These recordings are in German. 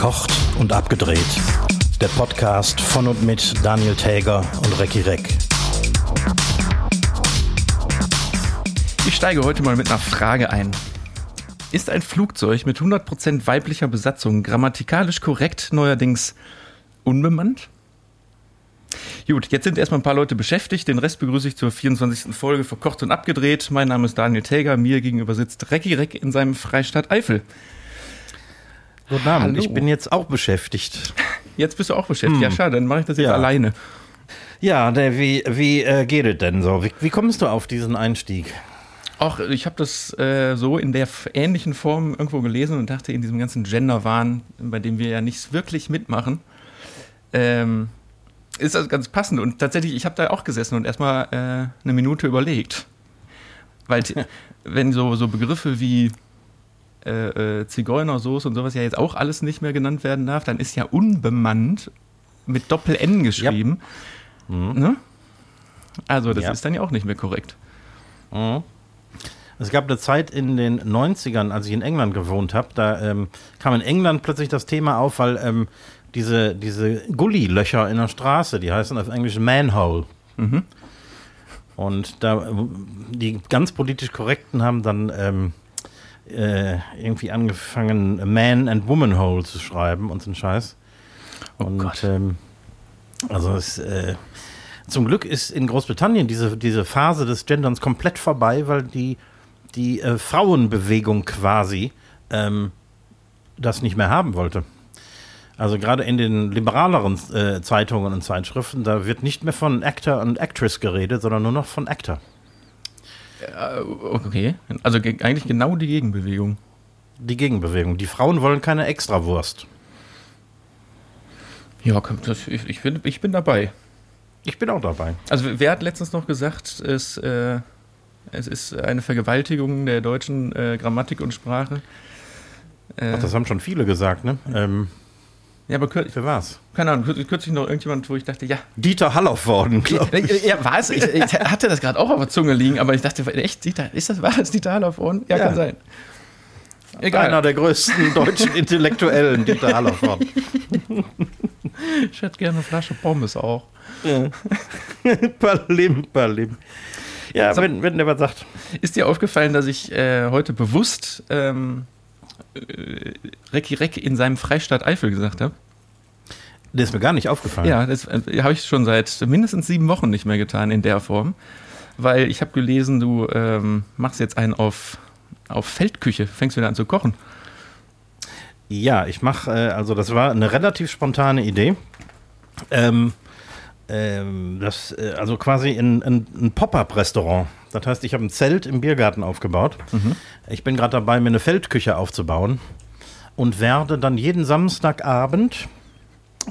Verkocht und abgedreht. Der Podcast von und mit Daniel Täger und Recki Reck. Ich steige heute mal mit einer Frage ein. Ist ein Flugzeug mit 100% weiblicher Besatzung grammatikalisch korrekt neuerdings unbemannt? Gut, jetzt sind erstmal ein paar Leute beschäftigt. Den Rest begrüße ich zur 24. Folge Verkocht und Abgedreht. Mein Name ist Daniel Täger. Mir gegenüber sitzt Recki Reck in seinem Freistaat Eifel. Guten Abend, Hallo. ich bin jetzt auch beschäftigt. Jetzt bist du auch beschäftigt. Hm. Ja, schade, dann mache ich das jetzt ja. alleine. Ja, der, wie, wie äh, geht es denn so? Wie, wie kommst du auf diesen Einstieg? Ach, ich habe das äh, so in der ähnlichen Form irgendwo gelesen und dachte, in diesem ganzen Gender-Wahn, bei dem wir ja nichts wirklich mitmachen, ähm, ist das ganz passend. Und tatsächlich, ich habe da auch gesessen und erstmal äh, eine Minute überlegt. Weil, wenn so, so Begriffe wie äh, äh, Zigeunersoße und sowas ja jetzt auch alles nicht mehr genannt werden darf, dann ist ja unbemannt mit Doppel-N geschrieben. Ja. Mhm. Ne? Also, das ja. ist dann ja auch nicht mehr korrekt. Mhm. Es gab eine Zeit in den 90ern, als ich in England gewohnt habe, da ähm, kam in England plötzlich das Thema auf, weil ähm, diese, diese Gully-Löcher in der Straße, die heißen auf Englisch Manhole. Mhm. Und da die ganz politisch Korrekten haben dann ähm, äh, irgendwie angefangen, Man and Woman Hole zu schreiben und so ein Scheiß. Oh und Gott. Ähm, also es, äh, zum Glück ist in Großbritannien diese, diese Phase des Genderns komplett vorbei, weil die, die äh, Frauenbewegung quasi ähm, das nicht mehr haben wollte. Also gerade in den liberaleren äh, Zeitungen und Zeitschriften, da wird nicht mehr von Actor und Actress geredet, sondern nur noch von Actor. Okay, also eigentlich genau die Gegenbewegung. Die Gegenbewegung. Die Frauen wollen keine Extrawurst. Ja, ich, ich, bin, ich bin dabei. Ich bin auch dabei. Also wer hat letztens noch gesagt, es, äh, es ist eine Vergewaltigung der deutschen äh, Grammatik und Sprache? Äh, Ach, das haben schon viele gesagt, ne? Ähm, ja, aber kürzlich. Für was? Keine Ahnung, kürzlich noch irgendjemand, wo ich dachte, ja. Dieter Halloff-Worden, glaube ich. Ja, war es? Ich, ich, hatte das gerade auch auf der Zunge liegen, aber ich dachte, echt, Dieter, ist das, war das Dieter Halloff-Worden? Ja, ja, kann sein. Egal. Einer der größten deutschen Intellektuellen, Dieter Halloff-Worden. ich hätte gerne eine Flasche Pommes auch. Ja. Palim, Palim. Ja, so, wenn, wenn der was sagt. Ist dir aufgefallen, dass ich äh, heute bewusst ähm, äh, Recki Reck in seinem Freistaat Eifel gesagt habe? Das ist mir gar nicht aufgefallen. Ja, das äh, habe ich schon seit mindestens sieben Wochen nicht mehr getan in der Form. Weil ich habe gelesen, du ähm, machst jetzt einen auf, auf Feldküche, fängst wieder an zu kochen. Ja, ich mache, äh, also das war eine relativ spontane Idee. Ähm, ähm, das, äh, also quasi in, in, ein Pop-up-Restaurant. Das heißt, ich habe ein Zelt im Biergarten aufgebaut. Mhm. Ich bin gerade dabei, mir eine Feldküche aufzubauen und werde dann jeden Samstagabend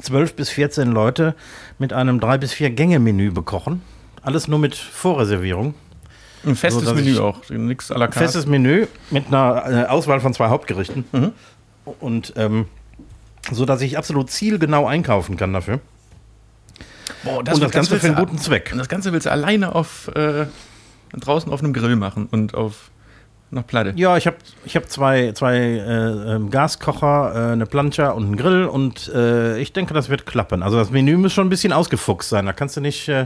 12 bis 14 Leute mit einem 3 bis 4 Gänge-Menü bekochen. Alles nur mit Vorreservierung. Ein festes so, Menü auch, nichts à la carte. Festes Menü mit einer äh, Auswahl von zwei Hauptgerichten. Mhm. Und ähm, so, dass ich absolut zielgenau einkaufen kann dafür. Boah, das und das Ganze für einen guten Zweck. Und das Ganze willst du alleine auf äh, draußen auf einem Grill machen und auf noch Platte. Ja, ich habe ich hab zwei, zwei äh, ähm, Gaskocher, äh, eine Plancha und einen Grill und äh, ich denke, das wird klappen. Also das Menü muss schon ein bisschen ausgefuchst sein. Da kannst du nicht äh,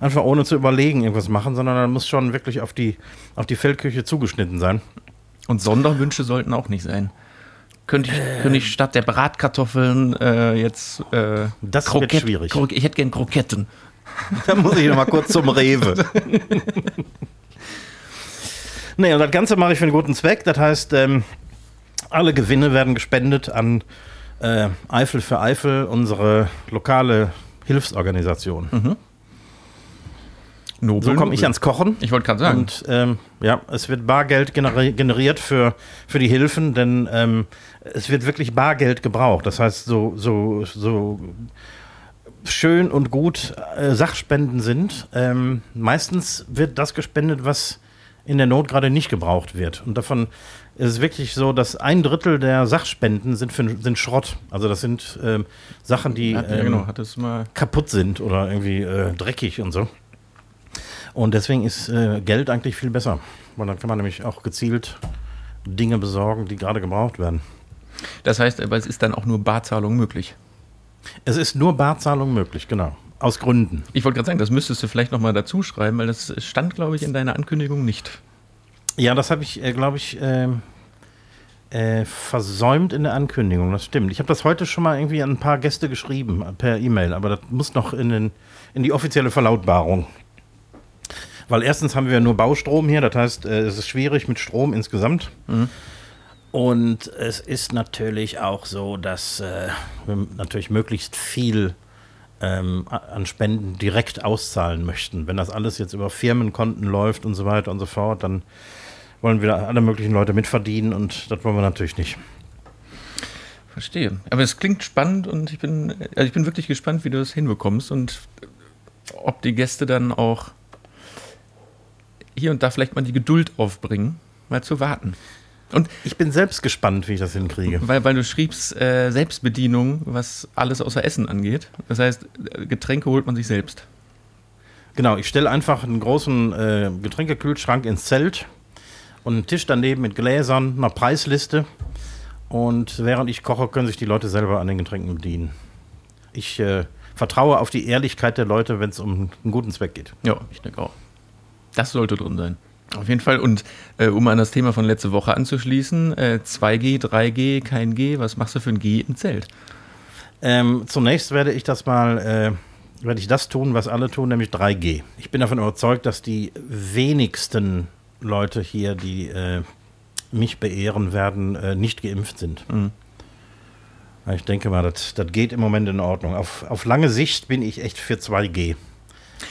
einfach ohne zu überlegen irgendwas machen, sondern da muss schon wirklich auf die, auf die Feldküche zugeschnitten sein. Und Sonderwünsche sollten auch nicht sein. Könnte ich, könnte ich statt der Bratkartoffeln äh, jetzt äh, Das Krokett, wird schwierig. Krok ich hätte gern Kroketten. Da muss ich noch mal kurz zum Rewe. nee, und das Ganze mache ich für einen guten Zweck. Das heißt, ähm, alle Gewinne werden gespendet an äh, Eifel für Eifel, unsere lokale Hilfsorganisation. Mhm. Nobel, so komme ich ans Kochen. Ich wollte gerade sagen. Und ähm, ja, es wird Bargeld generi generiert für, für die Hilfen, denn ähm, es wird wirklich Bargeld gebraucht. Das heißt, so, so, so schön und gut äh, Sachspenden sind, ähm, meistens wird das gespendet, was in der Not gerade nicht gebraucht wird. Und davon ist es wirklich so, dass ein Drittel der Sachspenden sind, für, sind Schrott. Also das sind ähm, Sachen, die ja, genau. ähm, kaputt sind oder irgendwie äh, dreckig und so. Und deswegen ist äh, Geld eigentlich viel besser, weil dann kann man nämlich auch gezielt Dinge besorgen, die gerade gebraucht werden. Das heißt, aber es ist dann auch nur Barzahlung möglich. Es ist nur Barzahlung möglich, genau. Aus Gründen. Ich wollte gerade sagen, das müsstest du vielleicht nochmal dazu schreiben, weil das stand, glaube ich, in deiner Ankündigung nicht. Ja, das habe ich, äh, glaube ich, ähm, äh, versäumt in der Ankündigung. Das stimmt. Ich habe das heute schon mal irgendwie an ein paar Gäste geschrieben äh, per E-Mail, aber das muss noch in, den, in die offizielle Verlautbarung. Weil erstens haben wir nur Baustrom hier, das heißt, äh, es ist schwierig mit Strom insgesamt. Mhm. Und es ist natürlich auch so, dass äh, wir natürlich möglichst viel ähm, an Spenden direkt auszahlen möchten. Wenn das alles jetzt über Firmenkonten läuft und so weiter und so fort, dann wollen wir alle möglichen Leute mitverdienen und das wollen wir natürlich nicht. Verstehe. Aber es klingt spannend und ich bin, also ich bin wirklich gespannt, wie du das hinbekommst und ob die Gäste dann auch hier und da vielleicht mal die Geduld aufbringen, mal zu warten. Und ich bin selbst gespannt, wie ich das hinkriege. Weil, weil du schriebst äh, Selbstbedienung, was alles außer Essen angeht. Das heißt, Getränke holt man sich selbst. Genau, ich stelle einfach einen großen äh, Getränkekühlschrank ins Zelt und einen Tisch daneben mit Gläsern, einer Preisliste. Und während ich koche, können sich die Leute selber an den Getränken bedienen. Ich äh, vertraue auf die Ehrlichkeit der Leute, wenn es um einen guten Zweck geht. Ja, ich denke auch. Das sollte drin sein. Auf jeden Fall. Und äh, um an das Thema von letzte Woche anzuschließen, äh, 2G, 3G, kein G, was machst du für ein G im Zelt? Ähm, zunächst werde ich das mal, äh, werde ich das tun, was alle tun, nämlich 3G. Ich bin davon überzeugt, dass die wenigsten Leute hier, die äh, mich beehren werden, äh, nicht geimpft sind. Mhm. Ich denke mal, das, das geht im Moment in Ordnung. Auf, auf lange Sicht bin ich echt für 2G.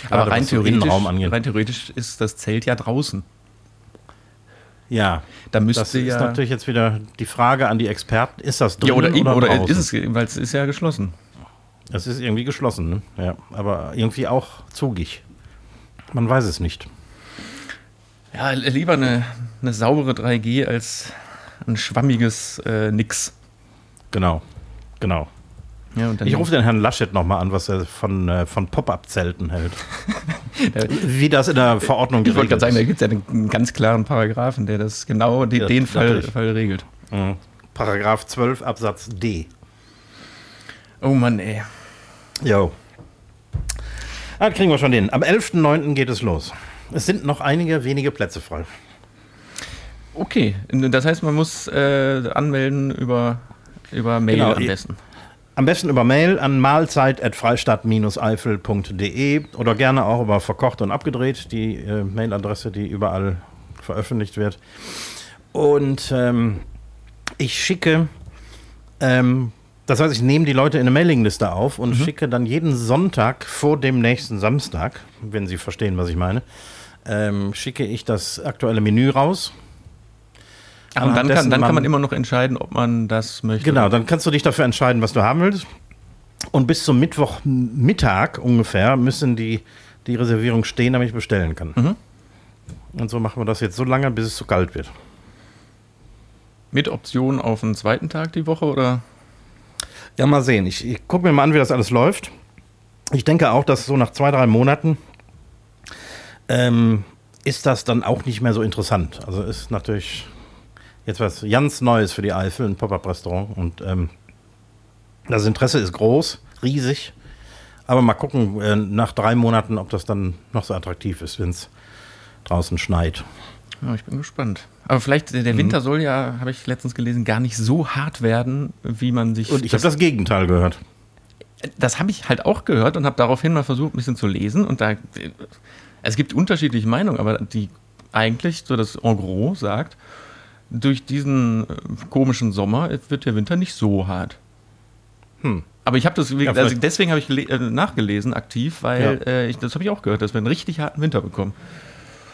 Aber rein theoretisch, rein theoretisch ist das Zelt ja draußen. Ja, da müsste das ist ja natürlich jetzt wieder die Frage an die Experten: Ist das drin ja, oder, oder, oder draußen? ist es, weil es ist ja geschlossen. Es ist irgendwie geschlossen, ne? ja, aber irgendwie auch zugig. Man weiß es nicht. Ja, lieber eine, eine saubere 3G als ein schwammiges äh, Nix. Genau, genau. Ja, Ich rufe den Herrn Laschet nochmal an, was er von, äh, von Pop-Up-Zelten hält. Wie das in der Verordnung ich wollte geregelt gerade sagen, da ist. gibt es ja einen ganz klaren Paragraphen, der das genau die, Ja, den Fall. Fall regelt. Mhm. Paragraph 12 Absatz D. Oh Mann, ey. Jo. Ah, kriegen wir schon hin. Am 11.09. geht es los. Es sind noch einige wenige Plätze frei. Okay, das heißt, man muss äh, anmelden über, über Mail Genau, am besten. Am besten über Mail an mahlzeit.freistadt-eifel.de oder gerne auch über verkocht und abgedreht, die äh, Mailadresse, die überall veröffentlicht wird. Und ähm, ich schicke, ähm, das heißt, ich nehme die Leute in eine Mailingliste auf und schicke dann jeden Sonntag vor dem nächsten Samstag, wenn Sie verstehen, was ich meine, ähm, schicke ich das aktuelle Menü raus. Und dann, kann, dann kann man man- immer noch entscheiden, ob man das möchte. Genau, dann kannst du dich dafür entscheiden, was du haben willst. Und bis zum Mittwochmittag ungefähr müssen die, die Reservierung stehen, damit ich bestellen kann. Mhm. Und so machen wir das jetzt so lange, bis es zu kalt wird. Mit Option auf einen zweiten Tag die Woche oder? Ja, mal sehen. Ich, ich gucke mir mal an, wie das alles läuft. Ich denke auch, dass so nach zwei, drei Monaten ähm, ist das dann auch nicht mehr so interessant. Also ist natürlich jetzt was ganz Neues für die Eifel, ein Pop-Up-Restaurant. Und ähm, das Interesse ist groß, riesig. Aber mal gucken äh, nach drei Monaten, ob das dann noch so attraktiv ist, wenn es draußen schneit. Ja, ich bin gespannt. Aber vielleicht, der Mhm. Winter soll ja, habe ich letztens gelesen, gar nicht so hart werden, wie man sich. Und ich habe das Gegenteil gehört. das habe ich halt auch gehört und habe daraufhin mal versucht, ein bisschen zu lesen. Und da, es gibt unterschiedliche Meinungen, aber die eigentlich, so das En gros sagt, durch diesen äh, komischen Sommer wird der Winter nicht so hart. Hm. Aber ich habe das, Ja, also deswegen habe ich äh, nachgelesen aktiv, weil Ja. äh, ich, das habe ich auch gehört, dass wir einen richtig harten Winter bekommen.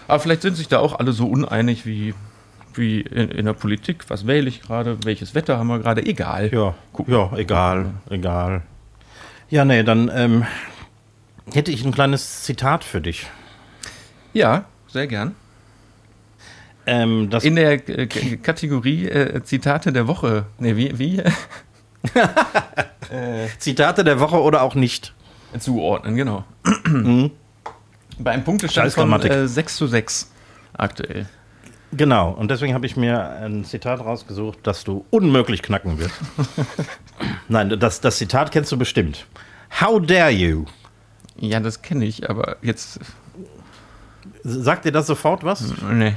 Aber vielleicht sind sich da auch alle so uneinig wie, wie in, in der Politik. Was wähle ich gerade? Welches Wetter haben wir gerade? Egal. Ja, Gucken. ja, egal, egal. Ja, nee, dann ähm, hätte ich ein kleines Zitat für dich. Ja, sehr gern. Ähm, das In der äh, K- Kategorie äh, Zitate der Woche. Ne, wie, wie? Zitate der Woche oder auch nicht. Zuordnen, genau. Mhm. Bei einem Punktestand von äh, 6 zu 6 aktuell. Genau, und deswegen habe ich mir ein Zitat rausgesucht, das du unmöglich knacken wirst. Nein, das, das Zitat kennst du bestimmt. How dare you? Ja, das kenne ich, aber jetzt. Sagt dir das sofort was? Nee.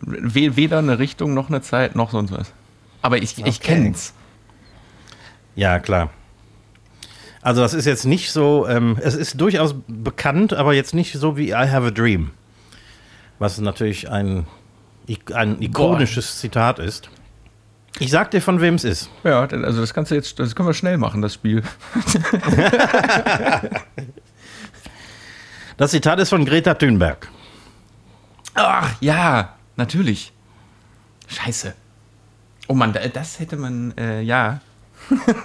Weder eine Richtung noch eine Zeit noch sonst was. Aber ich, ich kenne es. Ja, klar. Also das ist jetzt nicht so, ähm, es ist durchaus bekannt, aber jetzt nicht so wie I Have a Dream. Was natürlich ein, ein ikonisches Boah. Zitat ist. Ich sag dir, von wem es ist. Ja, also das kannst du jetzt, das können wir schnell machen, das Spiel. das Zitat ist von Greta Thunberg. Ach, ja, natürlich. Scheiße. Oh Mann, das hätte man, äh, ja.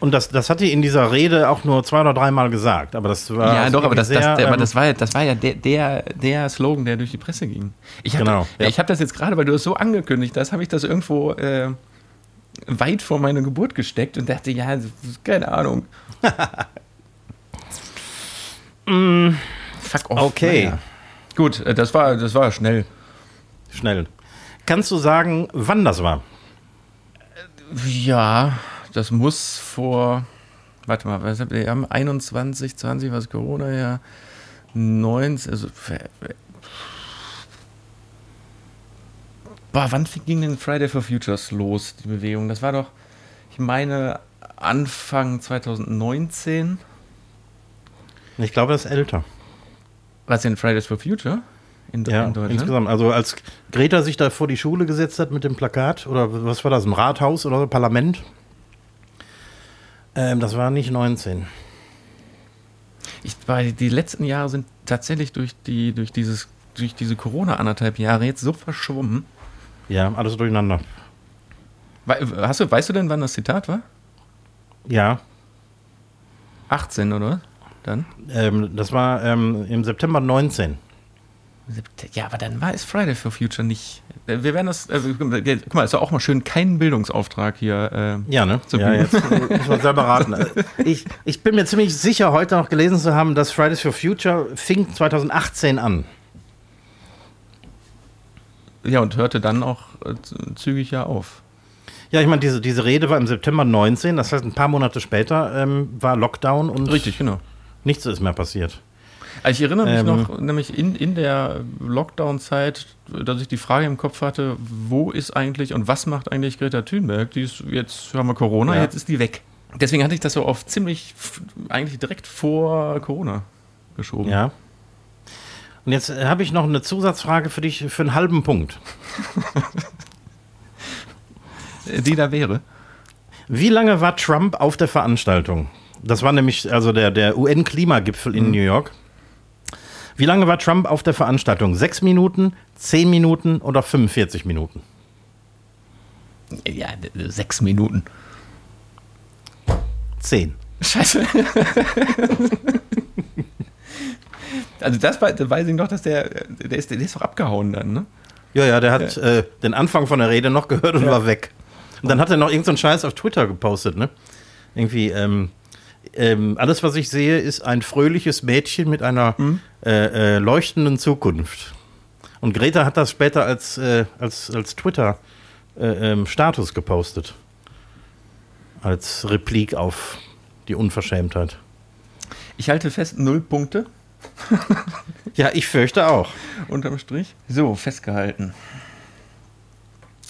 Und das, das hat die in dieser Rede auch nur zwei oder dreimal gesagt. Aber das war. Ja, doch, aber das, sehr, das, der, aber das war, das war ja der, der, der Slogan, der durch die Presse ging. Ich hatte, genau. Ja. Ich habe das jetzt gerade, weil du es so angekündigt hast, habe ich das irgendwo äh, weit vor meiner Geburt gesteckt und dachte, ja, keine Ahnung. mm, Fuck off. Okay. Naja. Gut, äh, das war, das war schnell. Schnell. Kannst du sagen, wann das war? Ja, das muss vor, warte mal, wir haben 21, 20, was Corona ja, 19, also, boah, wann ging denn Friday for Futures los, die Bewegung? Das war doch, ich meine, Anfang 2019. Ich glaube, das ist älter. Was denn Fridays for Future? In, ja, in Deutschland? insgesamt. Also als Greta sich da vor die Schule gesetzt hat mit dem Plakat, oder was war das, im Rathaus oder Parlament? Ähm, das war nicht 19. Ich, weil die letzten Jahre sind tatsächlich durch, die, durch, dieses, durch diese Corona-anderthalb Jahre jetzt so verschwommen. Ja, alles durcheinander. Hast du, weißt du denn, wann das Zitat war? Ja. 18, oder? Dann? Ähm, das war ähm, im September 19. Ja, aber dann war es Friday for Future nicht. Wir werden das, also, guck mal, ist ja auch mal schön, keinen Bildungsauftrag hier. Äh, ja, ne? Zu ja, jetzt muss man selber raten. Ich, ich bin mir ziemlich sicher, heute noch gelesen zu haben, dass Fridays for Future fing 2018 an. Ja, und hörte dann auch äh, zügig ja auf. Ja, ich meine, diese, diese Rede war im September 19, das heißt, ein paar Monate später ähm, war Lockdown und. Richtig, genau. Nichts ist mehr passiert. Ich erinnere mich ähm, noch, nämlich in, in der Lockdown-Zeit, dass ich die Frage im Kopf hatte, wo ist eigentlich und was macht eigentlich Greta Thunberg? Die ist, jetzt haben wir Corona, ja. jetzt ist die weg. Deswegen hatte ich das so auf ziemlich, eigentlich direkt vor Corona geschoben. Ja. Und jetzt habe ich noch eine Zusatzfrage für dich für einen halben Punkt. die da wäre. Wie lange war Trump auf der Veranstaltung? Das war nämlich also der, der UN-Klimagipfel in mhm. New York. Wie lange war Trump auf der Veranstaltung? Sechs Minuten, zehn Minuten oder 45 Minuten? Ja, sechs Minuten. Zehn. Scheiße. also das, das, weiß ich noch, dass der, der ist, der ist doch abgehauen dann, ne? Ja, ja, der hat ja. Äh, den Anfang von der Rede noch gehört und ja. war weg. Und dann hat er noch irgendeinen so Scheiß auf Twitter gepostet, ne? Irgendwie, ähm, ähm, alles, was ich sehe, ist ein fröhliches Mädchen mit einer mhm. äh, äh, leuchtenden Zukunft. Und Greta hat das später als, äh, als, als Twitter-Status äh, ähm, gepostet. Als Replik auf die Unverschämtheit. Ich halte fest, null Punkte. ja, ich fürchte auch. Unterm Strich. So, festgehalten.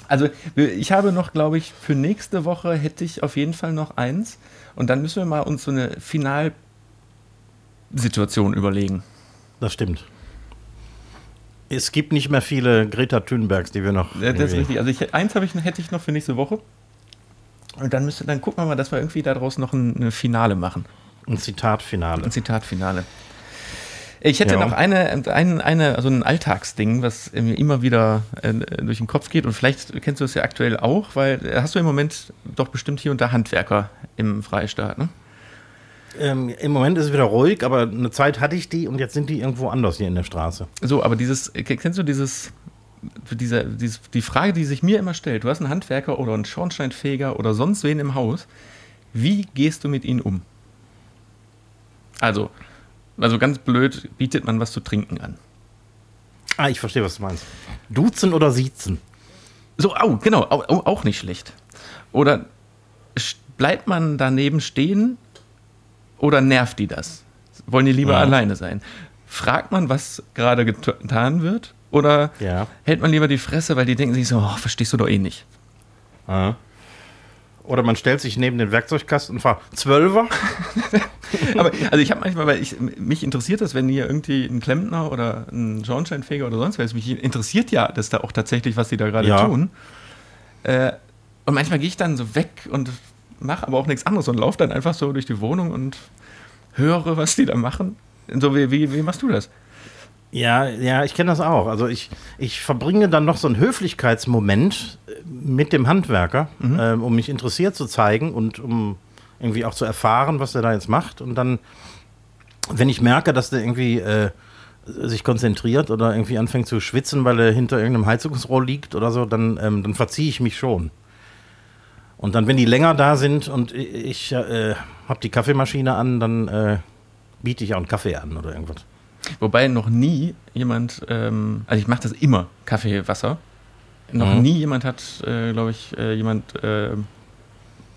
Also, ich habe noch, glaube ich, für nächste Woche hätte ich auf jeden Fall noch eins. Und dann müssen wir mal uns so eine Finalsituation überlegen. Das stimmt. Es gibt nicht mehr viele Greta Thunbergs, die wir noch. Ja, das ist richtig. Also ich, eins ich, hätte ich noch für nächste Woche. Und dann müsste, dann gucken wir mal, dass wir irgendwie daraus noch ein, ein Finale machen. Ein Zitatfinale. Ein Zitatfinale. Ich hätte ja. noch eine, eine, eine, also ein Alltagsding, was mir immer wieder äh, durch den Kopf geht und vielleicht kennst du das ja aktuell auch, weil äh, hast du im Moment doch bestimmt hier unter Handwerker im Freistaat, ne? Ähm, Im Moment ist es wieder ruhig, aber eine Zeit hatte ich die und jetzt sind die irgendwo anders hier in der Straße. So, aber dieses, kennst du dieses, diese, dieses, die Frage, die sich mir immer stellt, du hast einen Handwerker oder einen Schornsteinfeger oder sonst wen im Haus, wie gehst du mit ihnen um? Also, also ganz blöd, bietet man was zu trinken an. Ah, ich verstehe, was du meinst. Duzen oder siezen? So, au, genau, au, au, auch nicht schlecht. Oder bleibt man daneben stehen oder nervt die das? Wollen die lieber Ja. alleine sein? Fragt man, was gerade get- getan wird? Oder Ja. hält man lieber die Fresse, weil die denken sich so, oh, verstehst du doch eh nicht. Oder man stellt sich neben den Werkzeugkasten und fragt, Zwölfer? Aber also ich habe manchmal, weil ich, mich interessiert das, wenn hier irgendwie ein Klempner oder ein Schornsteinfeger oder sonst was, mich interessiert ja, dass da auch tatsächlich, was die da gerade Ja. tun. Äh, und manchmal gehe ich dann so weg und mache aber auch nichts anderes und laufe dann einfach so durch die Wohnung und höre, was die da machen. So wie, wie, wie machst du das? Ja, ja, ich kenne das auch. Also ich, ich verbringe dann noch so einen Höflichkeitsmoment äh, mit dem Handwerker, ähm, um mich interessiert zu zeigen und um irgendwie auch zu erfahren, was der da jetzt macht. Und dann, wenn ich merke, dass der irgendwie äh, sich konzentriert oder irgendwie anfängt zu schwitzen, weil er hinter irgendeinem Heizungsrohr liegt oder so, dann, ähm, dann verziehe ich mich schon. Und dann, wenn die länger da sind und ich äh, habe die Kaffeemaschine an, dann äh, biete ich auch einen Kaffee an oder irgendwas. Wobei noch nie jemand, ähm, also ich mache das immer, Kaffee, Wasser. Noch Mhm. nie jemand hat, äh, glaube ich, äh, jemand äh,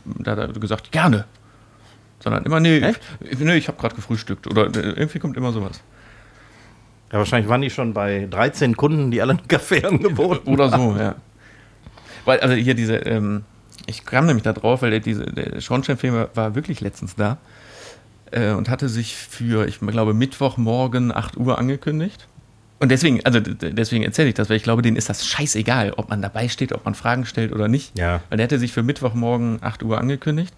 da, da gesagt, gerne. Sondern immer, nee, Echt? ich, nee, ich habe gerade gefrühstückt. Oder äh, irgendwie kommt immer sowas. Ja, wahrscheinlich waren die schon bei 13 Kunden, die alle einen Kaffee angeboten Oder so, ja. Weil, also hier diese, ähm, ich kam nämlich da drauf, weil der, diese, der Schornsteinfeger war wirklich letztens da äh, und hatte sich für, ich glaube, Mittwochmorgen 8 Uhr angekündigt. Und deswegen, also deswegen erzähle ich das, weil ich glaube, denen ist das scheißegal, ob man dabei steht, ob man Fragen stellt oder nicht. Ja. Weil der hatte sich für Mittwochmorgen 8 Uhr angekündigt.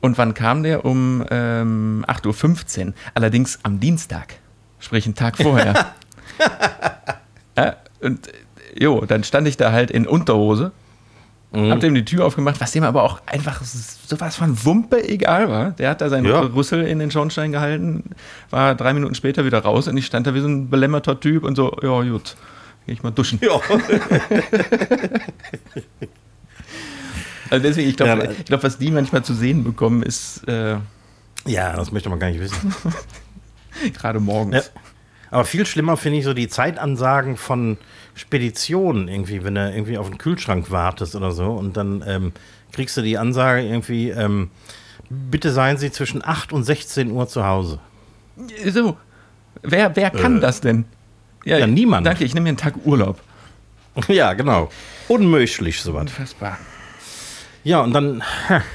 Und wann kam der? Um ähm, 8.15 Uhr. Allerdings am Dienstag. Sprich einen Tag vorher. ja, und äh, jo, dann stand ich da halt in Unterhose. Hab dem die Tür aufgemacht, was dem aber auch einfach sowas von Wumpe egal war. Der hat da seinen Ja. Rüssel in den Schornstein gehalten, war drei Minuten später wieder raus und ich stand da wie so ein belämmerter Typ und so, ja gut, geh ich mal duschen. Ja. Also deswegen, ich glaube, Ja, glaub, was die manchmal zu sehen bekommen, ist äh, ja, das möchte man gar nicht wissen. gerade morgens. Ja. Aber viel schlimmer finde ich so die Zeitansagen von Speditionen irgendwie, wenn du irgendwie auf den Kühlschrank wartest oder so und dann ähm, kriegst du die Ansage irgendwie, ähm, bitte seien Sie zwischen 8 und 16 Uhr zu Hause. So, wer, wer kann Äh. das denn? Ja, niemand. Danke, ich nehme mir einen Tag Urlaub. ja, genau. Unmöglich sowas. Unfassbar. Ja, und dann,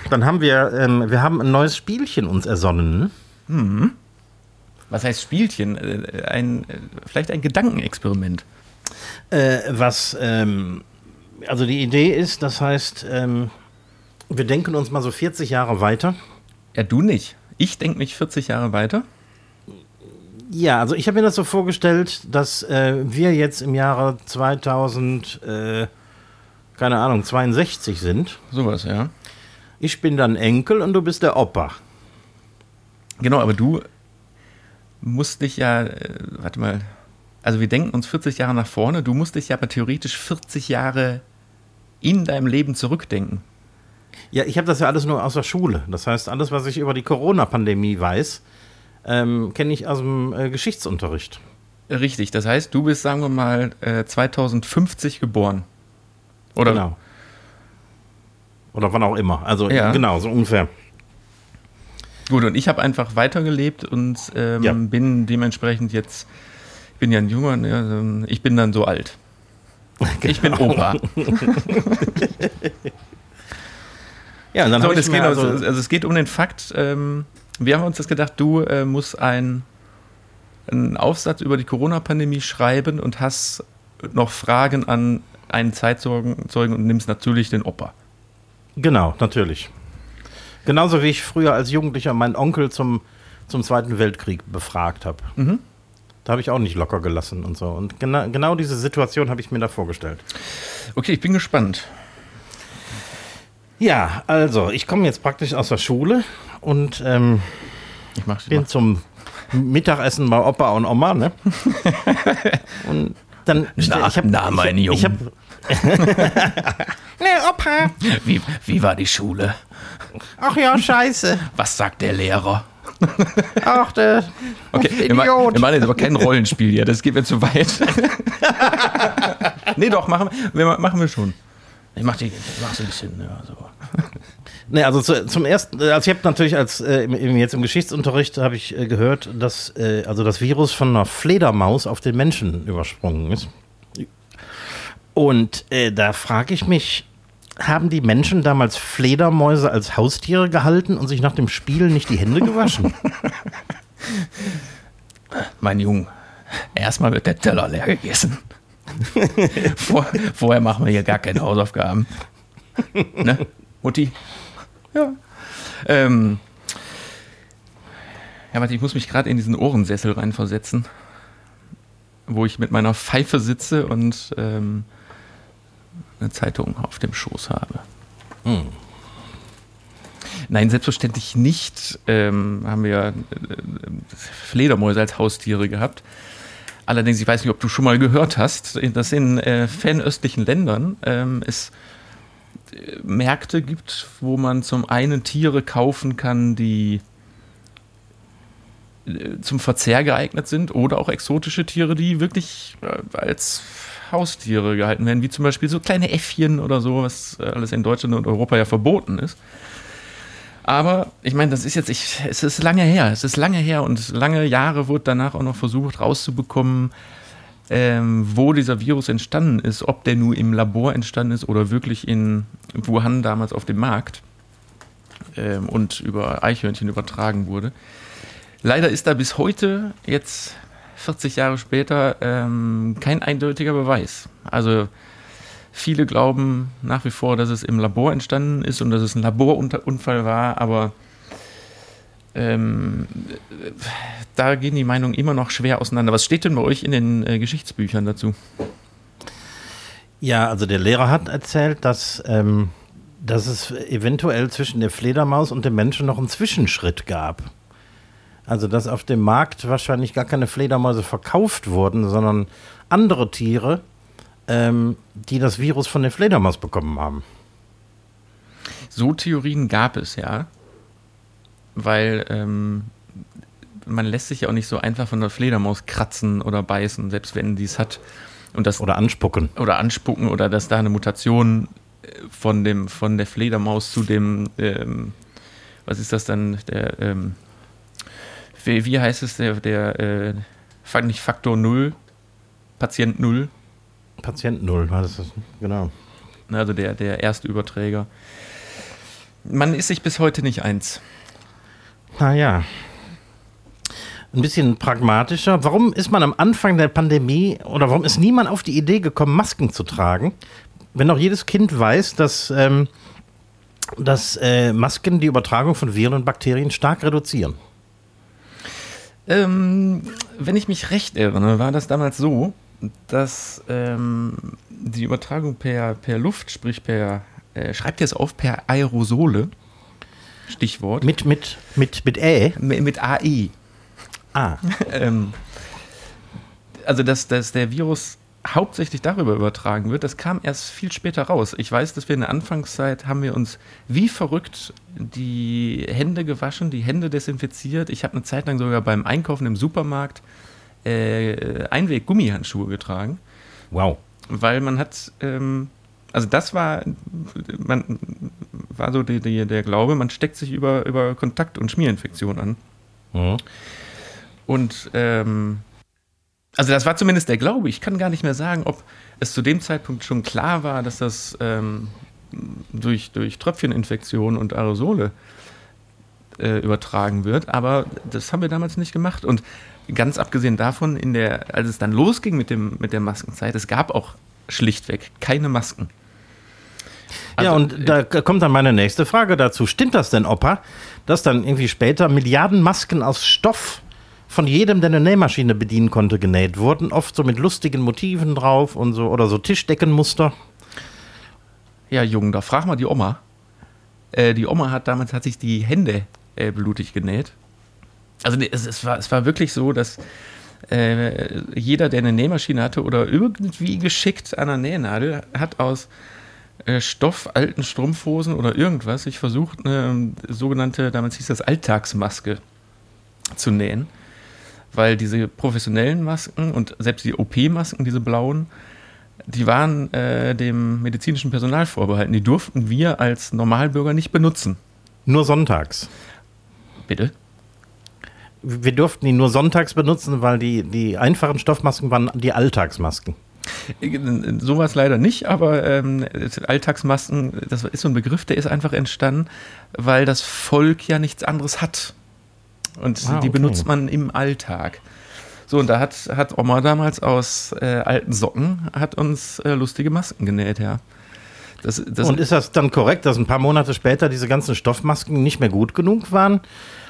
dann haben wir, ähm, wir haben ein neues Spielchen uns ersonnen. Was heißt Spielchen? Äh, Ein, äh, vielleicht ein Gedankenexperiment. Äh, was, ähm, also die Idee ist, das heißt, ähm, wir denken uns mal so 40 Jahre weiter. Ja, du nicht. Ich denke mich 40 Jahre weiter. Ja, also ich habe mir das so vorgestellt, dass äh, wir jetzt im Jahre 2000, äh, keine Ahnung, 62 sind. Sowas, ja. Ich bin dann Enkel und du bist der Opa. Genau, aber du musst dich ja, äh, warte mal, also wir denken uns 40 Jahre nach vorne, du musst dich ja aber theoretisch 40 Jahre in deinem Leben zurückdenken. Ja, ich habe das ja alles nur aus der Schule. Das heißt, alles, was ich über die Corona-Pandemie weiß, ähm, kenne ich aus dem äh, Geschichtsunterricht. Richtig, das heißt, du bist, sagen wir mal, äh, 2050 geboren. Oder? Genau. Oder wann auch immer. Also Ja. genau, so ungefähr. Gut, und ich habe einfach weitergelebt und ähm, Ja. bin dementsprechend jetzt, ich bin ja ein Junger, ne, ähm, ich bin dann so alt. Ich bin Opa. Ja, und dann So, und es geht, also, also, also es geht um den Fakt, ähm, wir haben uns das gedacht, du äh, musst ein, einen Aufsatz über die Corona-Pandemie schreiben und hast noch Fragen an einen Zeitzeugen Zeugen und nimmst natürlich den Opa. Genau, natürlich. Genauso wie ich früher als Jugendlicher meinen Onkel zum, zum Zweiten Weltkrieg befragt habe. Mhm. Da habe ich auch nicht locker gelassen und so. Und gena genau diese Situation habe ich mir da vorgestellt. Okay, ich bin gespannt. Ja, also, ich komme jetzt praktisch aus der Schule und ähm, Ich mach, ich bin mach. zum Mittagessen bei Opa und Oma, ne? Und dann. Na, ich hab, na, mein ich, ich hab, Ne, Opa. Wie, wie war die Schule? Ach ja, scheiße. Was sagt der Lehrer? Ach, der. Okay, wir, ma wir, machen jetzt aber kein Rollenspiel hier, das geht mir zu weit. nee, doch, machen wir, machen wir schon. Ich mach, die, mach so ein bisschen, ja, so. Nee, also zu, zum ersten, äh, also ich habe natürlich als äh, jetzt im Geschichtsunterricht habe ich äh, gehört, dass äh, also das Virus von einer Fledermaus auf den Menschen übersprungen ist. Und äh, da frage ich mich, haben die Menschen damals Fledermäuse als Haustiere gehalten und sich nach dem Spiel nicht die Hände gewaschen? mein Junge, erstmal wird der Teller leer gegessen. Vor, vorher machen wir hier gar keine Hausaufgaben. Ne, Mutti? Ja. Ähm, ja, warte, ich muss mich gerade in diesen Ohrensessel reinversetzen, wo ich mit meiner Pfeife sitze und ähm, eine Zeitung auf dem Schoß habe. Hm. Nein, selbstverständlich nicht. Ähm, haben wir äh, Fledermäuse als Haustiere gehabt. Allerdings, ich weiß nicht, ob du schon mal gehört hast, dass in äh, fernöstlichen Ländern ähm, es Märkte gibt, wo man zum einen Tiere kaufen kann, die äh, zum Verzehr geeignet sind oder auch exotische Tiere, die wirklich äh, als Haustiere gehalten werden, wie zum Beispiel so kleine Äffchen oder so, was äh, alles in Deutschland und Europa ja verboten ist. Aber ich meine, das ist jetzt, ich, es ist lange her, es ist lange her und lange Jahre wurde danach auch noch versucht rauszubekommen, ähm, wo dieser Virus entstanden ist, ob der nur im Labor entstanden ist oder wirklich in Wuhan damals auf dem Markt ähm, und über Eichhörnchen übertragen wurde. Leider ist da bis heute, jetzt 40 Jahre später, ähm, kein eindeutiger Beweis. Also viele glauben nach wie vor, dass es im Labor entstanden ist und dass es ein Laborunfall war, aber ähm, da gehen die Meinungen immer noch schwer auseinander. Was steht denn bei euch in den äh, Geschichtsbüchern dazu? Ja, also der Lehrer hat erzählt, dass, ähm, dass es eventuell zwischen der Fledermaus und dem Menschen noch einen Zwischenschritt gab. Also dass auf dem Markt wahrscheinlich gar keine Fledermäuse verkauft wurden, sondern andere Tiere, ähm, die das Virus von der Fledermaus bekommen haben. So Theorien gab es ja weil ähm, man lässt sich ja auch nicht so einfach von der Fledermaus kratzen oder beißen, selbst wenn die es hat. Und das, oder anspucken. Oder anspucken oder dass da eine Mutation äh, von, dem, von der Fledermaus zu dem, ähm, was ist das dann, der, ähm, wie, wie, heißt es, der, der äh, nicht Faktor 0, Patient 0. Patient 0, war das, genau. Also der, der erste Überträger. Man ist sich bis heute nicht eins. Naja. Ein bisschen pragmatischer. Warum ist man am Anfang der Pandemie oder warum ist niemand auf die Idee gekommen, Masken zu tragen? Wenn doch jedes Kind weiß, dass, ähm, dass äh, Masken die Übertragung von Viren und Bakterien stark reduzieren. Ähm, wenn ich mich recht erinnere, war das damals so, dass ähm, die Übertragung per, per Luft, sprich per, äh, schreibt ihr es auf, per Aerosole, Stichwort. Mit, mit, mit, mit Ä? Mit, mit AI. Ah. ähm, also, dass, dass der Virus hauptsächlich darüber übertragen wird, das kam erst viel später raus. Ich weiß, dass wir in der Anfangszeit haben wir uns wie verrückt die Hände gewaschen, die Hände desinfiziert. Ich habe eine Zeit lang sogar beim Einkaufen im Supermarkt äh, Einweg-Gummihandschuhe getragen. Wow. Weil man hat ähm, also das war, man, war so die, die, der Glaube, man steckt sich über, über Kontakt- und Schmierinfektion an. Mhm. Und ähm, also das war zumindest der Glaube. Ich kann gar nicht mehr sagen, ob es zu dem Zeitpunkt schon klar war, dass das ähm, durch, durch Tröpfcheninfektion und Aerosole äh, übertragen wird. Aber das haben wir damals nicht gemacht. Und ganz abgesehen davon, in der, als es dann losging mit, dem, mit der Maskenzeit, es gab auch schlichtweg keine Masken. Also, ja, und da kommt dann meine nächste Frage dazu. Stimmt das denn, Opa, dass dann irgendwie später Milliarden Masken aus Stoff von jedem, der eine Nähmaschine bedienen konnte, genäht wurden? Oft so mit lustigen Motiven drauf und so oder so Tischdeckenmuster? Ja, Jungen, da frag mal die Oma. Äh, die Oma hat damals hat sich die Hände äh, blutig genäht. Also es, es, war, es war wirklich so, dass äh, jeder, der eine Nähmaschine hatte oder irgendwie geschickt an der Nähnadel, hat aus äh, Stoff, alten Strumpfhosen oder irgendwas. Ich versucht eine sogenannte, damals hieß das Alltagsmaske zu nähen, weil diese professionellen Masken und selbst die OP-Masken, diese blauen, die waren äh, dem medizinischen Personal vorbehalten. Die durften wir als Normalbürger nicht benutzen. Nur sonntags. Bitte? Wir durften die nur sonntags benutzen, weil die, die einfachen Stoffmasken waren die Alltagsmasken. Sowas leider nicht, aber ähm, Alltagsmasken, das ist so ein Begriff, der ist einfach entstanden, weil das Volk ja nichts anderes hat. Und ah, die benutzt man im Alltag. So, und da hat, hat Oma damals aus äh, alten Socken hat uns äh, lustige Masken genäht, ja. Das, das und ist das dann korrekt, dass ein paar Monate später diese ganzen Stoffmasken nicht mehr gut genug waren?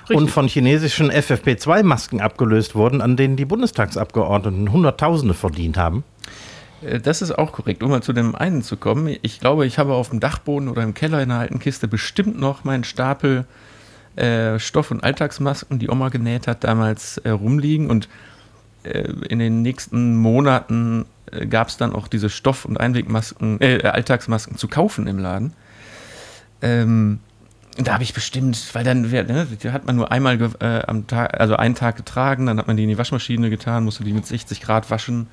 Richtig. und von chinesischen FFP2-Masken abgelöst wurden, an denen die Bundestagsabgeordneten Hunderttausende verdient haben? Äh, das ist auch korrekt. Um mal zu dem einen zu kommen, ich glaube, ich habe auf dem Dachboden oder im Keller in einer alten Kiste bestimmt noch meinen Stapel äh, Stoff- und Alltagsmasken, die Oma genäht hat, damals äh, rumliegen. Und äh, in den nächsten Monaten äh, gab es dann auch diese Stoff- und Einwegmasken, äh, Alltagsmasken zu kaufen im Laden. Ähm, da habe ich bestimmt, weil dann ne, die hat man nur einmal äh, am Tag, also einen Tag getragen, dann hat man die in die Waschmaschine getan, musste die mit 60 Grad waschen.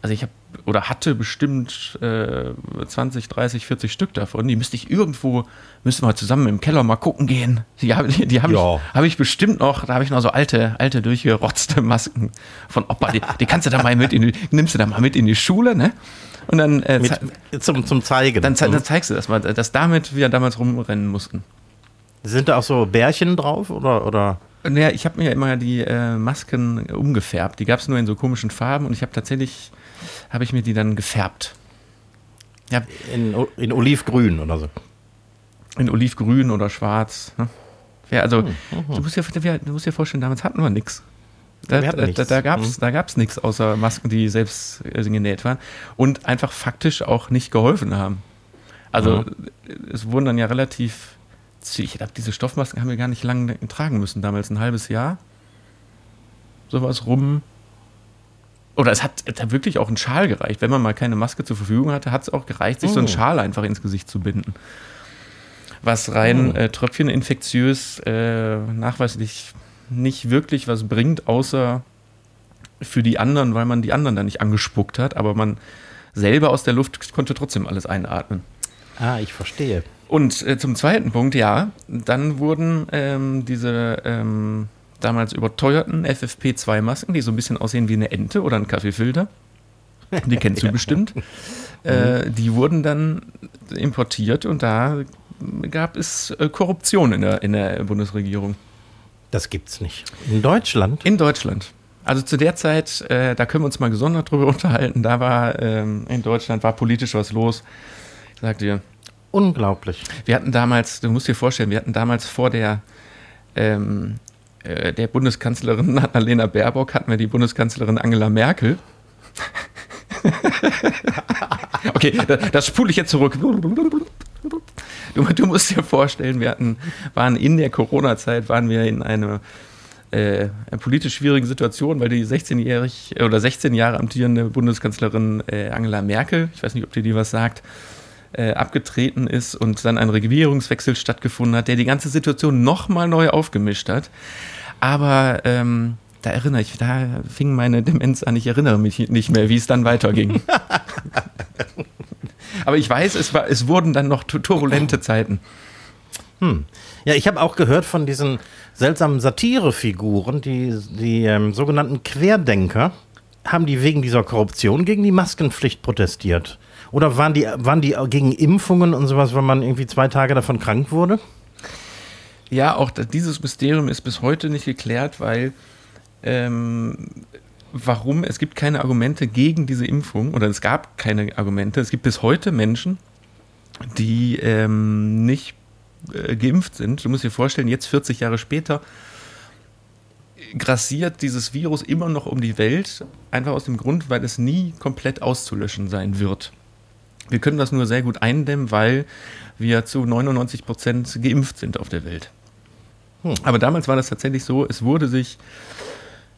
Also ich habe oder hatte bestimmt äh, 20, 30, 40 Stück davon. Die müsste ich irgendwo, müssten wir zusammen im Keller mal gucken gehen. Die, die, die habe ja. ich, hab ich bestimmt noch, da habe ich noch so alte, alte durchgerotzte Masken von Opa. Die, die kannst du da mal mit in die, nimmst du da mal mit in die Schule, ne? Und dann äh, mit, zum, zum Zeigen. Dann, dann zeigst du das mal, dass damit wir damals rumrennen mussten. Sind da auch so Bärchen drauf oder? oder? Naja, ich habe mir immer die äh, Masken umgefärbt. Die gab es nur in so komischen Farben und ich habe tatsächlich, habe ich mir die dann gefärbt. Ja. In, in Olivgrün oder so. In Olivgrün oder schwarz. Ne? Ja, also, mhm. du, musst dir, du musst dir vorstellen, damals hatten wir nichts. Da, da, da, da gab es mhm. nichts außer Masken, die selbst äh, genäht waren und einfach faktisch auch nicht geholfen haben. Also mhm. es wurden dann ja relativ ich glaube, diese Stoffmasken haben wir gar nicht lange tragen müssen, damals ein halbes Jahr. Sowas rum. Oder es hat, es hat wirklich auch ein Schal gereicht. Wenn man mal keine Maske zur Verfügung hatte, hat es auch gereicht, sich oh. so einen oh. Schal einfach ins Gesicht zu binden. Was rein oh. äh, tröpfcheninfektiös äh, nachweislich nicht wirklich was bringt, außer für die anderen, weil man die anderen dann nicht angespuckt hat, aber man selber aus der Luft konnte trotzdem alles einatmen. Ah, ich verstehe. Und äh, zum zweiten Punkt, ja, dann wurden ähm, diese ähm, damals überteuerten FFP2-Masken, die so ein bisschen aussehen wie eine Ente oder ein Kaffeefilter, die kennst du ja. bestimmt, äh, die wurden dann importiert und da gab es äh, Korruption in der, in der Bundesregierung. Das gibt's nicht. In Deutschland? In Deutschland. Also zu der Zeit, äh, da können wir uns mal gesondert drüber unterhalten, da war ähm, in Deutschland war politisch was los. Ich sag dir, Unglaublich. Wir hatten damals, du musst dir vorstellen, wir hatten damals vor der, ähm, äh, der Bundeskanzlerin Annalena Baerbock, hatten wir die Bundeskanzlerin Angela Merkel. okay, das, das spule ich jetzt zurück. Du, du, musst dir vorstellen, wir hatten, waren in der Corona-Zeit, waren wir in einer äh, politisch schwierigen Situation, weil die 16-jährig oder 16 Jahre amtierende Bundeskanzlerin äh, Angela Merkel, ich weiß nicht, ob dir die was sagt, äh, abgetreten ist und dann ein Regierungswechsel stattgefunden hat, der die ganze Situation nochmal neu aufgemischt hat. Aber ähm, da erinnere ich, da fing meine Demenz an, ich erinnere mich nicht mehr, wie es dann weiterging. Aber ich weiß, es, war, es wurden dann noch turbulente Zeiten. Hm. Ja, ich habe auch gehört von diesen seltsamen Satirefiguren, die, die ähm, sogenannten Querdenker, haben die wegen dieser Korruption gegen die Maskenpflicht protestiert. Oder waren die, waren die gegen Impfungen und sowas, weil man irgendwie zwei Tage davon krank wurde? Ja, auch dieses Mysterium ist bis heute nicht geklärt, weil ähm, warum? Es gibt keine Argumente gegen diese Impfung oder es gab keine Argumente. Es gibt bis heute Menschen, die ähm, nicht äh, geimpft sind. Du musst dir vorstellen, jetzt 40 Jahre später grassiert dieses Virus immer noch um die Welt, einfach aus dem Grund, weil es nie komplett auszulöschen sein wird. Wir können das nur sehr gut eindämmen, weil wir zu 99 Prozent geimpft sind auf der Welt. Hm. Aber damals war das tatsächlich so, es wurde sich,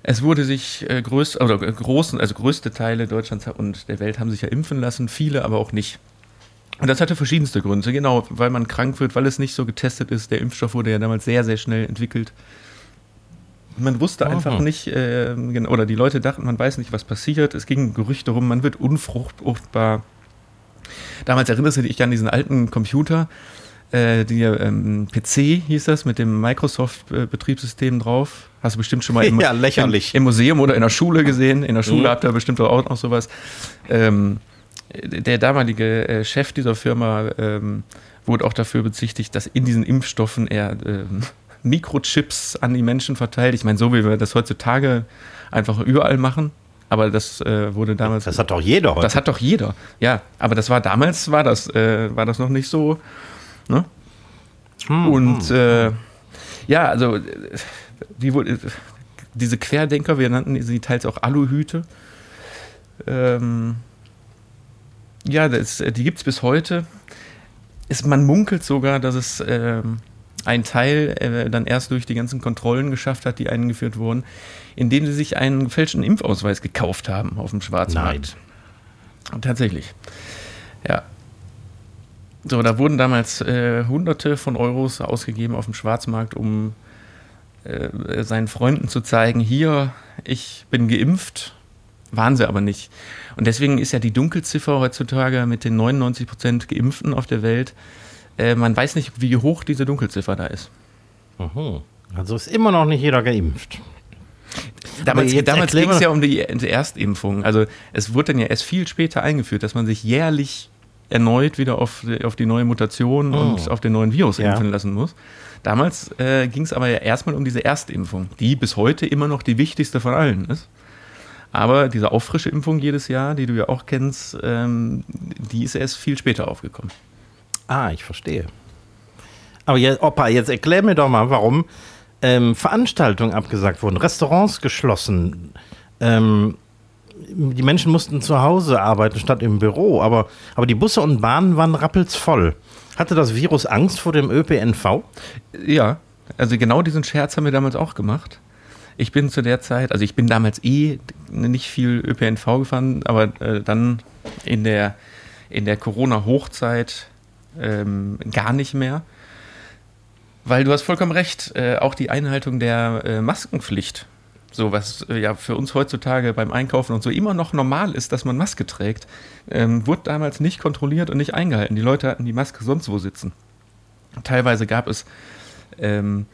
es wurde sich äh, größt, oder äh, großen, also größte Teile Deutschlands und der Welt haben sich ja impfen lassen, viele aber auch nicht. Und das hatte verschiedenste Gründe, genau, weil man krank wird, weil es nicht so getestet ist. Der Impfstoff wurde ja damals sehr, sehr schnell entwickelt. Man wusste einfach Aha. nicht, äh, oder die Leute dachten, man weiß nicht, was passiert. Es gingen Gerüchte rum, man wird unfruchtbar. Damals erinnerst du dich an diesen alten Computer, äh, die ähm, PC hieß das, mit dem Microsoft-Betriebssystem drauf. Hast du bestimmt schon mal im, Ja, lächerlich. Im, im Museum oder in der Schule gesehen. In der Schule Mhm. habt ihr bestimmt auch noch sowas. Ähm, der damalige äh, Chef dieser Firma ähm, wurde auch dafür bezichtigt, dass in diesen Impfstoffen er ähm, Mikrochips an die Menschen verteilt. Ich meine, so wie wir das heutzutage einfach überall machen. Aber das äh, wurde damals. Das hat doch jeder heute. Das hat doch jeder. Ja, aber das war damals war das äh, war das noch nicht so. Ne? Hm, Und äh, ja, also äh, die wurde, diese Querdenker, wir nannten sie teils auch Aluhüte. Ähm, ja, das, die gibt es bis heute. Ist, man munkelt sogar, dass es ähm, ein Teil äh, dann erst durch die ganzen Kontrollen geschafft hat, die eingeführt wurden, indem sie sich einen gefälschten Impfausweis gekauft haben auf dem Schwarzmarkt. Tatsächlich. Ja. So, da wurden damals äh, Hunderte von Euros ausgegeben auf dem Schwarzmarkt, um äh, seinen Freunden zu zeigen, hier, ich bin geimpft. Waren sie aber nicht. Und deswegen ist ja die Dunkelziffer heutzutage mit den 99 Prozent Geimpften auf der Welt, äh, man weiß nicht, wie hoch diese Dunkelziffer da ist. Mhm. Also ist immer noch nicht jeder geimpft. Damals, damals ging es ja um die, die Erstimpfung. Also es wurde dann ja erst viel später eingeführt, dass man sich jährlich erneut wieder auf, die- auf die neue Mutation Oh. und auf den neuen Virus Ja. impfen lassen muss. Damals äh, ging es aber ja erstmal um diese Erstimpfung, die bis heute immer noch die wichtigste von allen ist. Aber diese Auffrischeimpfung jedes Jahr, die du ja auch kennst, ähm, die ist erst viel später aufgekommen. Ah, ich verstehe. Aber jetzt, Opa, jetzt erklär mir doch mal, warum ähm, Veranstaltungen abgesagt wurden, Restaurants geschlossen. Ähm, die Menschen mussten zu Hause arbeiten statt im Büro, aber, aber die Busse und Bahnen waren rappelsvoll. Hatte das Virus Angst vor dem ÖPNV? Ja, also genau diesen Scherz haben wir damals auch gemacht. Ich bin zu der Zeit, also ich bin damals eh nicht viel ÖPNV gefahren, aber äh, dann in der, in der Corona-Hochzeit ähm, gar nicht mehr. Weil du hast vollkommen recht, äh, auch die Einhaltung der äh, Maskenpflicht, so was äh, ja für uns heutzutage beim Einkaufen und so immer noch normal ist, dass man Maske trägt, ähm, wurde damals nicht kontrolliert und nicht eingehalten. Die Leute hatten die Maske sonst wo sitzen. Teilweise gab es ähm,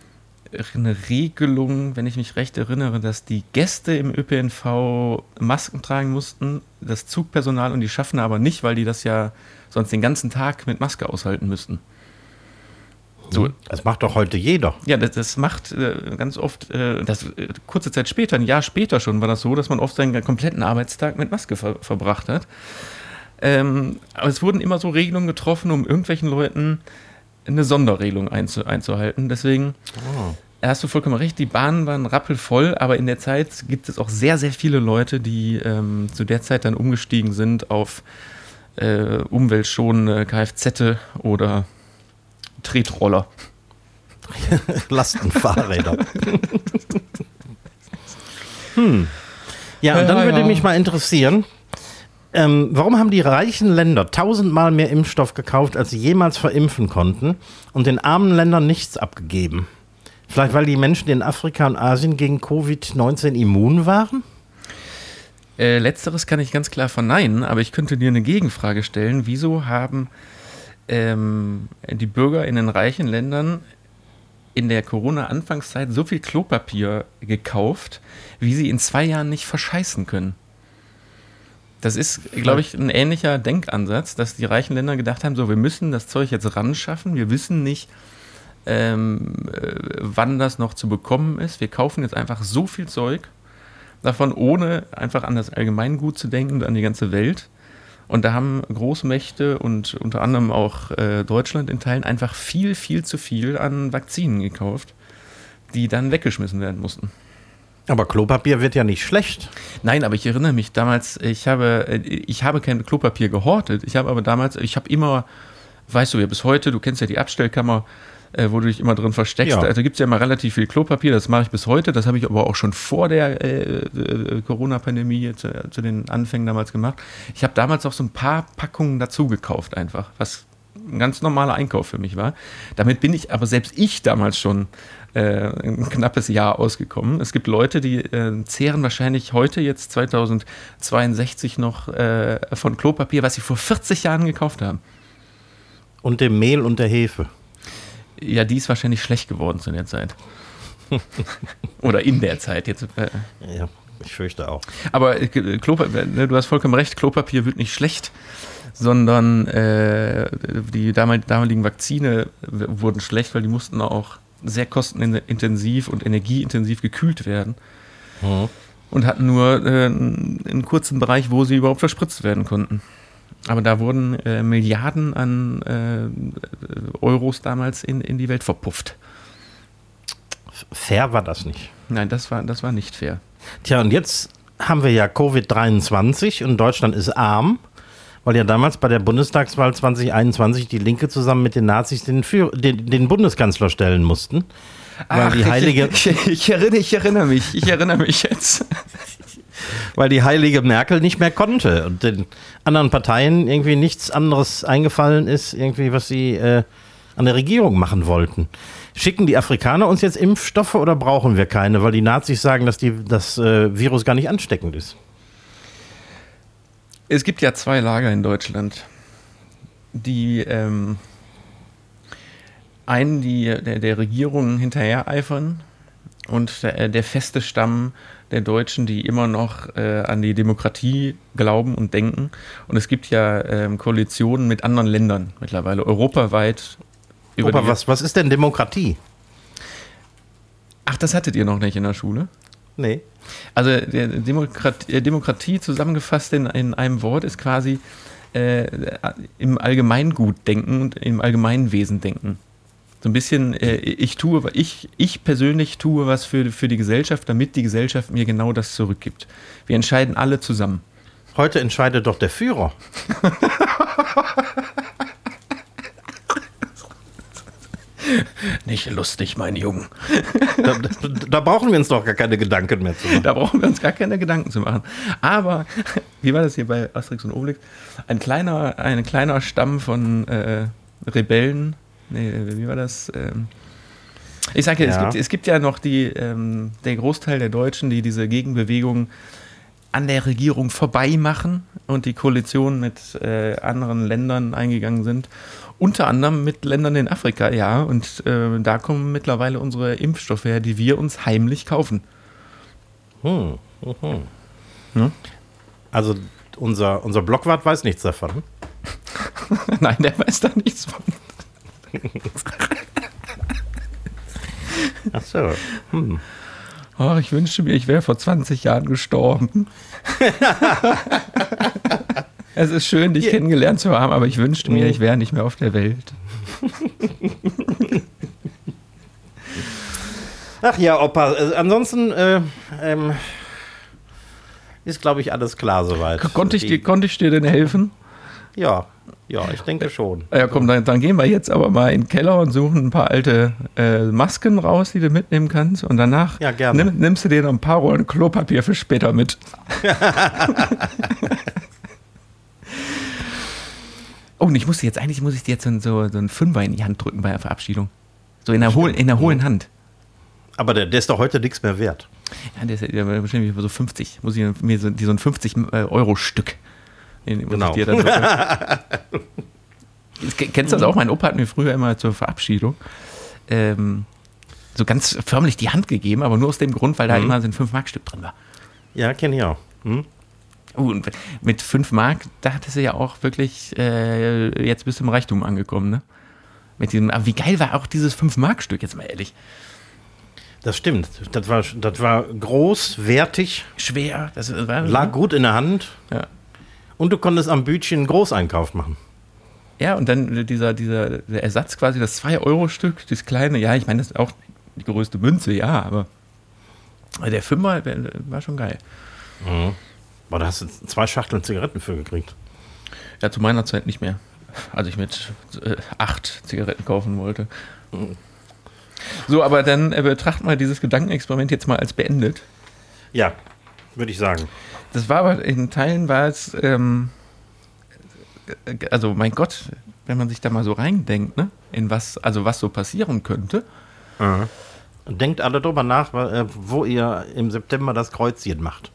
eine Regelung, wenn ich mich recht erinnere, dass die Gäste im ÖPNV Masken tragen mussten, das Zugpersonal und die Schaffner aber nicht, weil die das ja sonst den ganzen Tag mit Maske aushalten müssten. So, Das macht doch heute jeder. ja, das, das macht äh, ganz oft, äh, das, äh, kurze Zeit später, ein Jahr später schon, war das so, dass man oft seinen kompletten Arbeitstag mit Maske ver verbracht hat. Ähm, aber es wurden immer so Regelungen getroffen, um irgendwelchen Leuten eine Sonderregelung einzu einzuhalten. Deswegen hast du vollkommen recht, die Bahnen waren rappelvoll, aber in der Zeit gibt es auch sehr, sehr viele Leute, die ähm, zu der Zeit dann umgestiegen sind auf äh, umweltschonende Kfz oder Tretroller. Lastenfahrräder. hm. Ja, und dann Ja, würde ja. mich mal interessieren, ähm, warum haben die reichen Länder tausendmal mehr Impfstoff gekauft, als sie jemals verimpfen konnten und den armen Ländern nichts abgegeben? Vielleicht, weil die Menschen in Afrika und Asien gegen Covid-19 immun waren? Äh, letzteres kann ich ganz klar verneinen, aber ich könnte dir eine Gegenfrage stellen. Wieso haben ähm, die Bürger in den reichen Ländern in der Corona-Anfangszeit so viel Klopapier gekauft, wie sie in zwei Jahren nicht verscheißen können? Das ist, glaube ich, ein ähnlicher Denkansatz, dass die reichen Länder gedacht haben, so, wir müssen das Zeug jetzt ran schaffen, wir wissen nicht, ähm, äh, wann das noch zu bekommen ist. Wir kaufen jetzt einfach so viel Zeug davon, ohne einfach an das Allgemeingut zu denken und an die ganze Welt. Und da haben Großmächte und unter anderem auch äh, Deutschland in Teilen einfach viel, viel zu viel an Vakzinen gekauft, die dann weggeschmissen werden mussten. Aber Klopapier wird ja nicht schlecht. Nein, aber ich erinnere mich damals, ich habe, äh, ich habe kein Klopapier gehortet. Ich habe aber damals, ich habe immer, weißt du ja bis heute, du kennst ja die Abstellkammer, äh, wo du dich immer drin versteckst. Ja. Also gibt es ja immer relativ viel Klopapier, das mache ich bis heute. Das habe ich aber auch schon vor der äh, äh, Corona-Pandemie zu, zu den Anfängen damals gemacht. Ich habe damals auch so ein paar Packungen dazu gekauft einfach, was ein ganz normaler Einkauf für mich war. Damit bin ich aber selbst ich damals schon äh, ein knappes Jahr ausgekommen. Es gibt Leute, die äh, zehren wahrscheinlich heute jetzt 2062 noch äh, von Klopapier, was sie vor 40 Jahren gekauft haben. Und dem Mehl und der Hefe. Ja, die ist wahrscheinlich schlecht geworden zu der Zeit. Oder in der Zeit. Jetzt, äh, Ja, ich fürchte auch. Aber äh, Klopapier, ne, du hast vollkommen recht, Klopapier wird nicht schlecht, sondern äh, die damal- damaligen Vakzine wurden schlecht, weil die mussten auch sehr kostenintensiv und energieintensiv gekühlt werden Mhm. und hatten nur äh, einen kurzen Bereich, wo sie überhaupt verspritzt werden konnten. Aber da wurden äh, Milliarden an äh, Euros damals in, in die Welt verpufft. Fair war das nicht. Nein, das war, das war nicht fair. Tja, und jetzt haben wir ja Covid-23 und Deutschland ist arm, weil ja damals bei der Bundestagswahl 2021 die Linke zusammen mit den Nazis den, Führ den, den Bundeskanzler stellen mussten. Weil die heilige, ich, ich, ich, erinnere, ich erinnere mich, ich erinnere mich jetzt. Weil die heilige Merkel nicht mehr konnte und den anderen Parteien irgendwie nichts anderes eingefallen ist, irgendwie, was sie äh, an der Regierung machen wollten. Schicken die Afrikaner uns jetzt Impfstoffe oder brauchen wir keine, weil die Nazis sagen, dass die, das äh, Virus gar nicht ansteckend ist? Es gibt ja zwei Lager in Deutschland. Die ähm, einen, die der, der Regierung hinterher eifern und der, der feste Stamm der Deutschen, die immer noch äh, an die Demokratie glauben und denken. Und es gibt ja ähm, Koalitionen mit anderen Ländern mittlerweile, europaweit. Opa, was, was ist denn Demokratie? Ach, das hattet ihr noch nicht in der Schule? Nee. Also der Demokrat, äh, Demokratie zusammengefasst in, in einem Wort ist quasi äh, im Allgemeingut denken und im Allgemeinwesen denken. So ein bisschen, äh, ich tue, ich, ich persönlich tue was für, für die Gesellschaft, damit die Gesellschaft mir genau das zurückgibt. Wir entscheiden alle zusammen. Heute entscheidet doch der Führer. Nicht lustig, mein Junge. Da, da, da brauchen wir uns doch gar keine Gedanken mehr zu machen. Da brauchen wir uns gar keine Gedanken zu machen. Aber, wie war das hier bei Asterix und Obelix? Ein kleiner, ein kleiner Stamm von äh, Rebellen. Nee, wie war das? Ähm, ich sage ja, Ja. Es, gibt, es gibt ja noch die, ähm, der Großteil der Deutschen, die diese Gegenbewegung an der Regierung vorbei machen und die Koalition mit äh, anderen Ländern eingegangen sind. Unter anderem mit Ländern in Afrika, ja. Und äh, da kommen mittlerweile unsere Impfstoffe her, die wir uns heimlich kaufen. Hm, mhm. Ja. Also unser, unser Blockwart weiß nichts davon. Nein, der weiß da nichts von. Ach so. Hm. Oh, ich wünschte mir, ich wäre vor 20 Jahren gestorben. es ist schön, dich kennengelernt zu haben, aber ich wünschte mir, ich wäre nicht mehr auf der Welt. Ach ja, Opa. Äh, ansonsten äh, ähm, ist, glaube ich, alles klar soweit. Konnte ich, dir, konnte ich dir denn helfen? Ja, ja, ich denke schon. Ja, komm, dann, dann gehen wir jetzt aber mal in den Keller und suchen ein paar alte äh, Masken raus, die du mitnehmen kannst. Und danach Ja. Nimm, nimmst du dir noch ein paar Rollen Klopapier für später mit. oh, und ich musste jetzt, eigentlich muss ich dir jetzt so, so, so einen Fünfer in die Hand drücken bei der Verabschiedung. So in der, hohlen, in der hohlen Hand. Aber der, der ist doch heute nichts mehr wert. Ja, der ist ja wahrscheinlich so 50. Muss ich mir so, die, so ein 50-Euro-Stück. Genau. Dir dann Kennst du das auch? Mein Opa hat mir früher immer zur Verabschiedung ähm, so ganz förmlich die Hand gegeben, aber nur aus dem Grund, weil da immer so ein 5-Mark-Stück drin war. Ja, kenne ich auch. Hm? Uh, und mit 5 Mark, da hatte sie ja auch wirklich äh, jetzt bis zum Reichtum angekommen, ne? Mit diesem, aber wie geil war auch dieses 5-Mark-Stück, jetzt mal ehrlich. Das stimmt. Das war, das war groß, wertig, Schwer, das war. lag gut in der Hand Ja. Und du konntest am Bütchen einen Großeinkauf machen. Ja, und dann dieser, dieser Ersatz quasi, das 2-Euro-Stück, das kleine, ja, ich meine, das ist auch die größte Münze, ja, aber der Fünfer war schon geil. Boah, da hast du zwei Schachteln Zigaretten für gekriegt. Ja, zu meiner Zeit nicht mehr. Als ich mit äh, acht Zigaretten kaufen wollte. So, aber dann äh, betrachten wir dieses Gedankenexperiment jetzt mal als beendet. Ja, würde ich sagen. Das war aber in Teilen war es, ähm, äh, also mein Gott, wenn man sich da mal so reindenkt, ne? In was, also was so passieren könnte. Mhm. Denkt alle drüber nach, äh, wo ihr im September das Kreuzchen macht.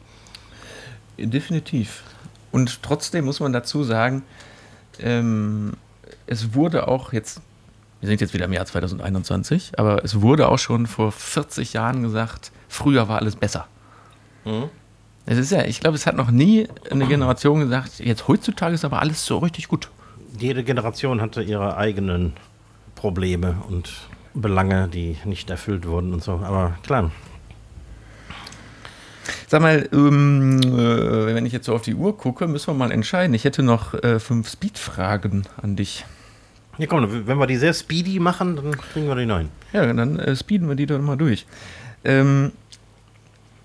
Definitiv. Und trotzdem muss man dazu sagen, ähm, es wurde auch jetzt, wir sind jetzt wieder im Jahr 2021, aber es wurde auch schon vor 40 Jahren gesagt, früher war alles besser. Mhm. Es ist ja, ich glaube, es hat noch nie eine Generation gesagt, jetzt heutzutage ist aber alles so richtig gut. Jede Generation hatte ihre eigenen Probleme und Belange, die nicht erfüllt wurden und so. Aber klar. Sag mal, ähm, äh, wenn ich jetzt so auf die Uhr gucke, müssen wir mal entscheiden. Ich hätte noch äh, fünf Speed-Fragen an dich. Ja, komm, wenn wir die sehr speedy machen, dann kriegen wir die neun. Ja, dann äh, speeden wir die dann mal durch. Ähm,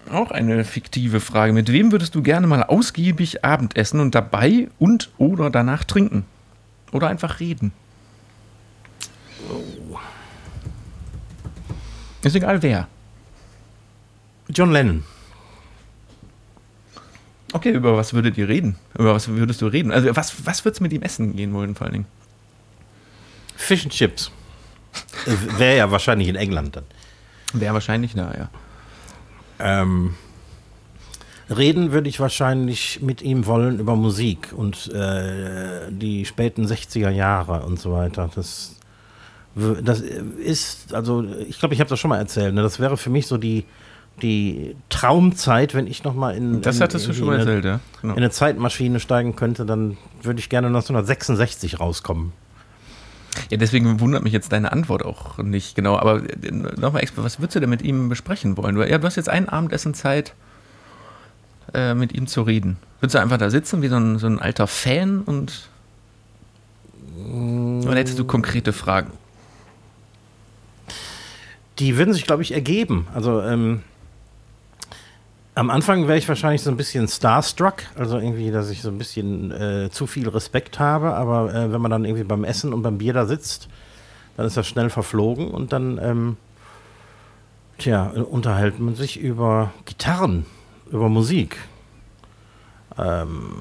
auch eine fiktive Frage. Mit wem würdest du gerne mal ausgiebig Abendessen und dabei und oder danach trinken? Oder einfach reden? Oh. Ist egal wer. John Lennon. Okay, über was würdet ihr reden? Über was würdest du reden? Also, was, was würdest du mit ihm essen gehen wollen, vor allen Dingen? Fish and Chips. Wäre ja wahrscheinlich in England dann. Wäre wahrscheinlich da, ja. Ähm, reden würde ich wahrscheinlich mit ihm wollen über Musik und äh, die späten 60er Jahre und so weiter. Das, das ist, also ich glaube, ich habe das schon mal erzählt. Ne? Das wäre für mich so die, die Traumzeit, wenn ich noch mal in, das hattest in, in, du schon mal erzählt, ja. Genau. in eine Zeitmaschine steigen könnte, dann würde ich gerne 1966 rauskommen. Ja, deswegen wundert mich jetzt deine Antwort auch nicht genau. Aber äh, nochmal, was würdest du denn mit ihm besprechen wollen? Ja, du hast jetzt ein Abendessen Zeit, äh, mit ihm zu reden. Würdest du einfach da sitzen wie so ein, so ein alter Fan und. Oder hättest du konkrete Fragen? Die würden sich, glaube ich, ergeben. Also, ähm, am Anfang wäre ich wahrscheinlich so ein bisschen starstruck, also irgendwie, dass ich so ein bisschen äh, zu viel Respekt habe, aber äh, wenn man dann irgendwie beim Essen und beim Bier da sitzt, dann ist das schnell verflogen und dann, ähm, tja, unterhält man sich über Gitarren, über Musik, ähm,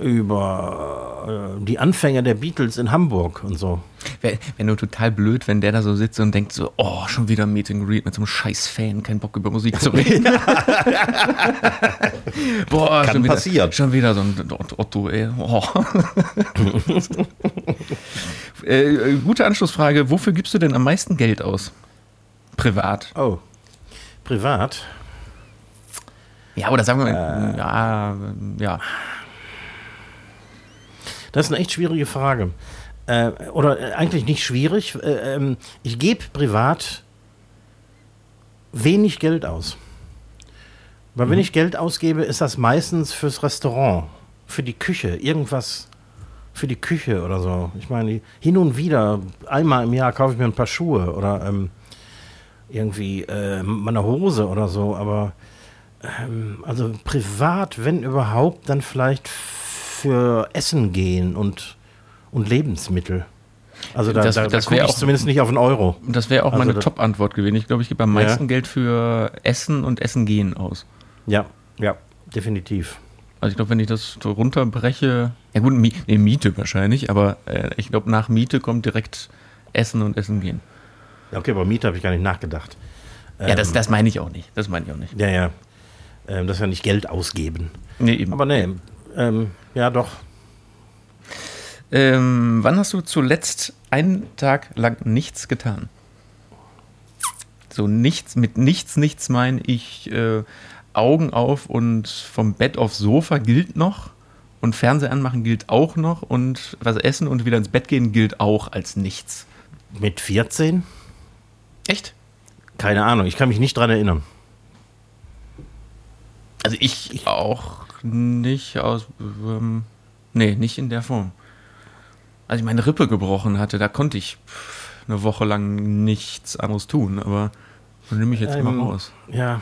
über äh, die Anfänge der Beatles in Hamburg und so. Wäre wär nur total blöd, wenn der da so sitzt und denkt so, oh, schon wieder ein Meet and Greet mit so einem scheiß Fan, kein Bock über Musik zu reden. Boah, Kann schon wieder, passieren. Schon wieder so ein Otto, ey. Oh. äh, gute Anschlussfrage, wofür gibst du denn am meisten Geld aus? Privat. Oh, privat? Ja, oder sagen wir mal, äh, ja, ja. Das ist eine echt schwierige Frage. Äh, oder äh, eigentlich nicht schwierig. Äh, ähm, ich gebe privat wenig Geld aus. Weil mhm. wenn ich Geld ausgebe, ist das meistens fürs Restaurant, für die Küche, irgendwas für die Küche oder so. Ich meine, hin und wieder, einmal im Jahr kaufe ich mir ein paar Schuhe oder ähm, irgendwie äh, meine Hose oder so, aber ähm, also privat, wenn überhaupt, dann vielleicht für Essen gehen und, und Lebensmittel. Also da, das, da, das da ich zumindest nicht auf einen Euro. Das wäre auch also meine Top-Antwort gewesen. Ich glaube, ich gebe am meisten ja. Geld für Essen und Essen gehen aus. Ja, ja, definitiv. Also ich glaube, wenn ich das so runterbreche, ja gut, nee, Miete wahrscheinlich, aber äh, ich glaube, nach Miete kommt direkt Essen und Essen gehen. Ja, okay, aber Miete habe ich gar nicht nachgedacht. Ja, das, ähm, das meine ich auch nicht. Das meine ich auch nicht. Ja, ja. Ähm, das ist ja nicht Geld ausgeben. Nee, eben. Aber nee, ähm, ja doch. Ähm, wann hast du zuletzt einen Tag lang nichts getan? So nichts, mit nichts, nichts meine ich äh, Augen auf und vom Bett aufs Sofa gilt noch und Fernseher anmachen gilt auch noch und was essen und wieder ins Bett gehen gilt auch als nichts. Mit 14? Echt? Keine Ahnung, ich kann mich nicht dran erinnern. Also ich auch nicht aus. Ähm, nee, nicht in der Form. Als ich meine Rippe gebrochen hatte, da konnte ich eine Woche lang nichts anderes tun, aber nehme ich jetzt ähm, mal raus. Ja.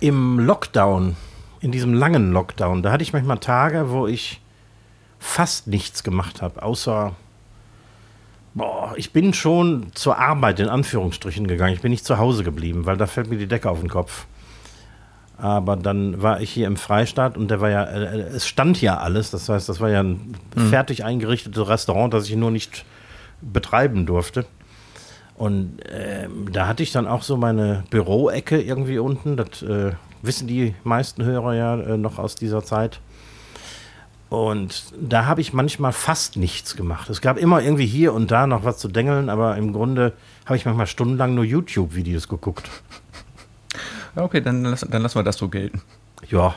Im Lockdown, in diesem langen Lockdown, da hatte ich manchmal Tage, wo ich fast nichts gemacht habe, außer boah, ich bin schon zur Arbeit in Anführungsstrichen gegangen. Ich bin nicht zu Hause geblieben, weil da fällt mir die Decke auf den Kopf. Aber dann war ich hier im Freistaat und der war ja, äh, es stand ja alles. Das heißt, das war ja ein Mhm. fertig eingerichtetes Restaurant, das ich nur nicht betreiben durfte. Und ähm, da hatte ich dann auch so meine Büroecke irgendwie unten. Das äh, wissen die meisten Hörer ja äh, noch aus dieser Zeit. Und da habe ich manchmal fast nichts gemacht. Es gab immer irgendwie hier und da noch was zu dengeln, aber im Grunde habe ich manchmal stundenlang nur YouTube-Videos geguckt. Ja, Okay, dann, lass, dann lassen wir das so gelten. Ja,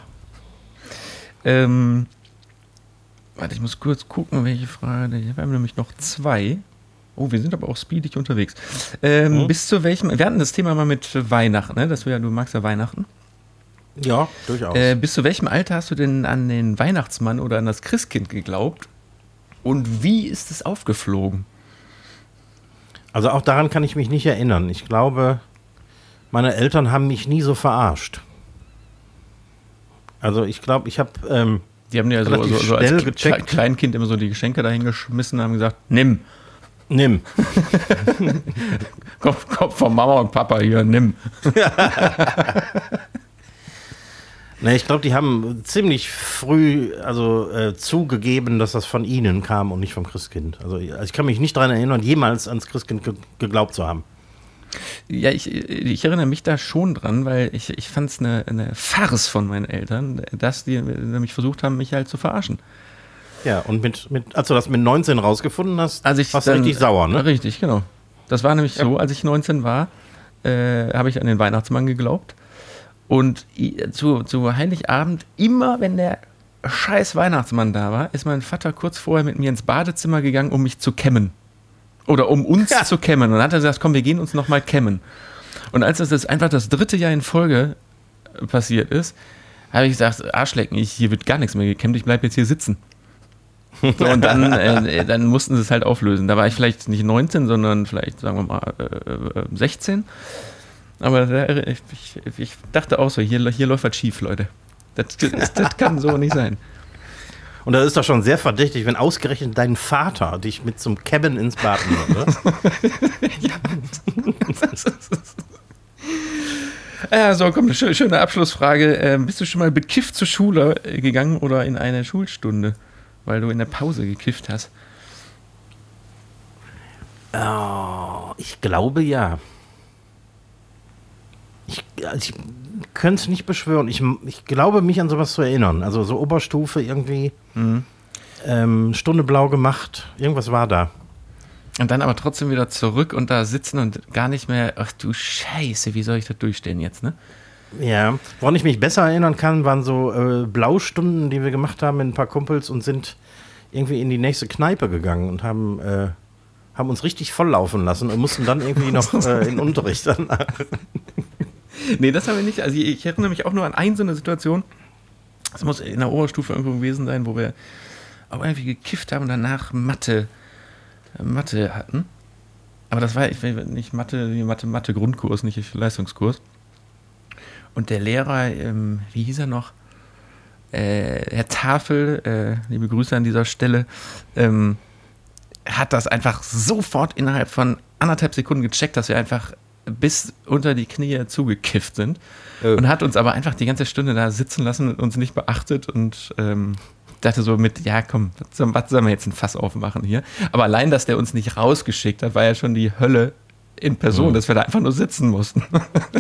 Ähm, warte, ich muss kurz gucken, welche Frage. Wir haben nämlich noch zwei. Oh, wir sind aber auch speedig unterwegs. Ähm, Mhm. Bis zu welchem. Wir hatten das Thema mal mit Weihnachten, ne? Das wär, du magst ja Weihnachten. ja, durchaus. Äh, bis zu welchem Alter hast du denn an den Weihnachtsmann oder an das Christkind geglaubt? Und wie ist es aufgeflogen? Also auch daran kann ich mich nicht erinnern. Ich glaube, meine Eltern haben mich nie so verarscht. Also ich glaube, ich habe, ähm, Die haben ja so, so, so als gecheckt. Kleinkind immer so die Geschenke dahingeschmissen und haben gesagt, nimm. nimm. Komm, komm von Mama und Papa hier, nimm. Ne, ich glaube, die haben ziemlich früh also äh, zugegeben, dass das von ihnen kam und nicht vom Christkind. Also, also ich kann mich nicht daran erinnern, jemals ans Christkind ge geglaubt zu haben. Ja, ich, ich erinnere mich da schon dran, weil ich, ich fand es eine, eine Farce von meinen Eltern, dass die nämlich versucht haben, mich halt zu verarschen. Ja, und mit, mit, als du das mit 19 rausgefunden hast, Also ich warst du richtig sauer, ne? Richtig, genau. Das war nämlich so, als ich 19 war, äh, habe ich an den Weihnachtsmann geglaubt. Und zu, zu Heiligabend, immer wenn der scheiß Weihnachtsmann da war, ist mein Vater kurz vorher mit mir ins Badezimmer gegangen, um mich zu kämmen. Oder um uns Ja. zu kämmen. Und dann hat er gesagt, komm, wir gehen uns nochmal kämmen. Und als das jetzt einfach das dritte Jahr in Folge äh, passiert ist, habe ich gesagt, Arschlecken, ich, hier wird gar nichts mehr gekämmt, ich bleibe jetzt hier sitzen. So, und dann, äh, dann mussten sie es halt auflösen. Da war ich vielleicht nicht 19, sondern vielleicht, sagen wir mal, äh, äh, 16. Aber da, ich, ich, ich dachte auch so, hier, hier läuft was schief, Leute. Das, das, das kann so nicht sein. Und das ist doch schon sehr verdächtig, wenn ausgerechnet dein Vater dich mit zum Cabin ins Bad nimmt, oder? Ja, so, komm, schö- schöne Abschlussfrage. Ähm, bist du schon mal bekifft zur Schule äh, gegangen oder in eine Schulstunde, weil du in der Pause gekifft hast? Oh, ich glaube ja. Ich, also ich könnte es nicht beschwören. Ich, ich glaube, mich an sowas zu erinnern. Also so Oberstufe irgendwie, ähm, Stunde blau gemacht, irgendwas war da. Und dann aber trotzdem wieder zurück und da sitzen und gar nicht mehr, ach du Scheiße, wie soll ich das durchstehen jetzt, ne? Ja, woran ich mich besser erinnern kann, waren so äh, Blaustunden, die wir gemacht haben mit ein paar Kumpels und sind irgendwie in die nächste Kneipe gegangen und haben, äh, haben uns richtig volllaufen lassen und mussten dann irgendwie noch äh, in Unterricht danach. Nee, das haben wir nicht. Also ich, ich erinnere mich auch nur an eine so eine Situation. Das muss in der Oberstufe irgendwo gewesen sein, wo wir auch irgendwie gekifft haben und danach Mathe, äh, Mathe hatten. Aber das war ich nicht Mathe, Mathe, Mathe Grundkurs, nicht Leistungskurs. Und der Lehrer, ähm, wie hieß er noch? Äh, Herr Tafel, äh, liebe Grüße an dieser Stelle, ähm, hat das einfach sofort innerhalb von anderthalb Sekunden gecheckt, dass wir einfach bis unter die Knie zugekifft sind. Oh. Und hat uns aber einfach die ganze Stunde da sitzen lassen und uns nicht beachtet und ähm, dachte so mit, ja komm, was soll, was sollen wir jetzt ein Fass aufmachen hier? Aber allein, dass der uns nicht rausgeschickt hat, war ja schon die Hölle in Person, dass wir da einfach nur sitzen mussten.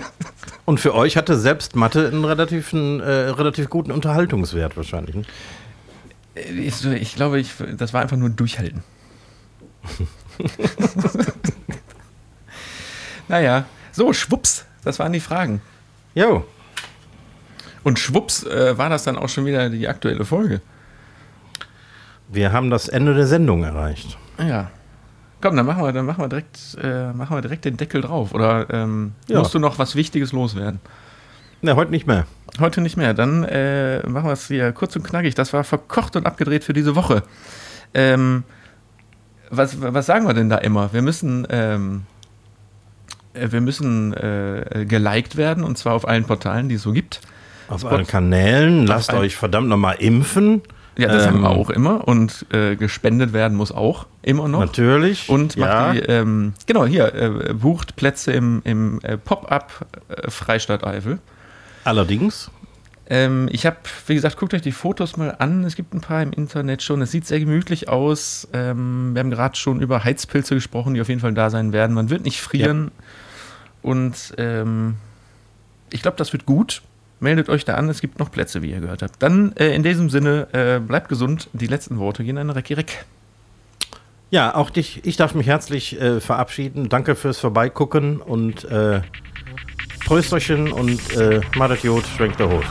Und für euch hatte selbst Mathe einen relativen, äh, relativ guten Unterhaltungswert wahrscheinlich. Ne? Ich, so, ich glaube, ich, das war einfach nur durchhalten. naja, so, schwupps, das waren die Fragen. Jo, Und schwupps äh, war das dann auch schon wieder die aktuelle Folge. wir haben das Ende der Sendung erreicht. Ja. Komm, dann machen wir, dann machen wir direkt, äh, machen wir direkt den Deckel drauf. Oder ähm, Ja. musst du noch was Wichtiges loswerden? Ne, heute nicht mehr. Heute nicht mehr. Dann äh, machen wir es hier kurz und knackig. Das war verkocht und abgedreht für diese Woche. Ähm, was, was sagen wir denn da immer? Wir müssen, ähm, äh, wir müssen äh, geliked werden und zwar auf allen Portalen, die es so gibt. Auf Spot- allen Kanälen, lasst euch verdammt nochmal impfen. Ja, das Ähm, haben wir auch immer und äh, gespendet werden muss auch immer noch. Natürlich. Und macht ja. die, ähm, genau, hier, äh, bucht Plätze im, im äh, Pop-Up äh, Freistadt Eifel. Allerdings. Ähm, ich habe, wie gesagt, guckt euch die Fotos mal an. Es gibt ein paar im Internet schon. Es sieht sehr gemütlich aus. Ähm, wir haben gerade schon über Heizpilze gesprochen, die auf jeden Fall da sein werden. Man wird nicht frieren. Ja. Und ähm, ich glaube, das wird gut. Meldet euch da an, es gibt noch Plätze, wie ihr gehört habt. Dann äh, in diesem Sinne, äh, bleibt gesund. Die letzten Worte gehen an Recki Reck. Ja, auch dich, ich darf mich herzlich äh, verabschieden. Danke fürs Vorbeigucken und äh, Prösterchen und äh, Madet schwenkt der Hut.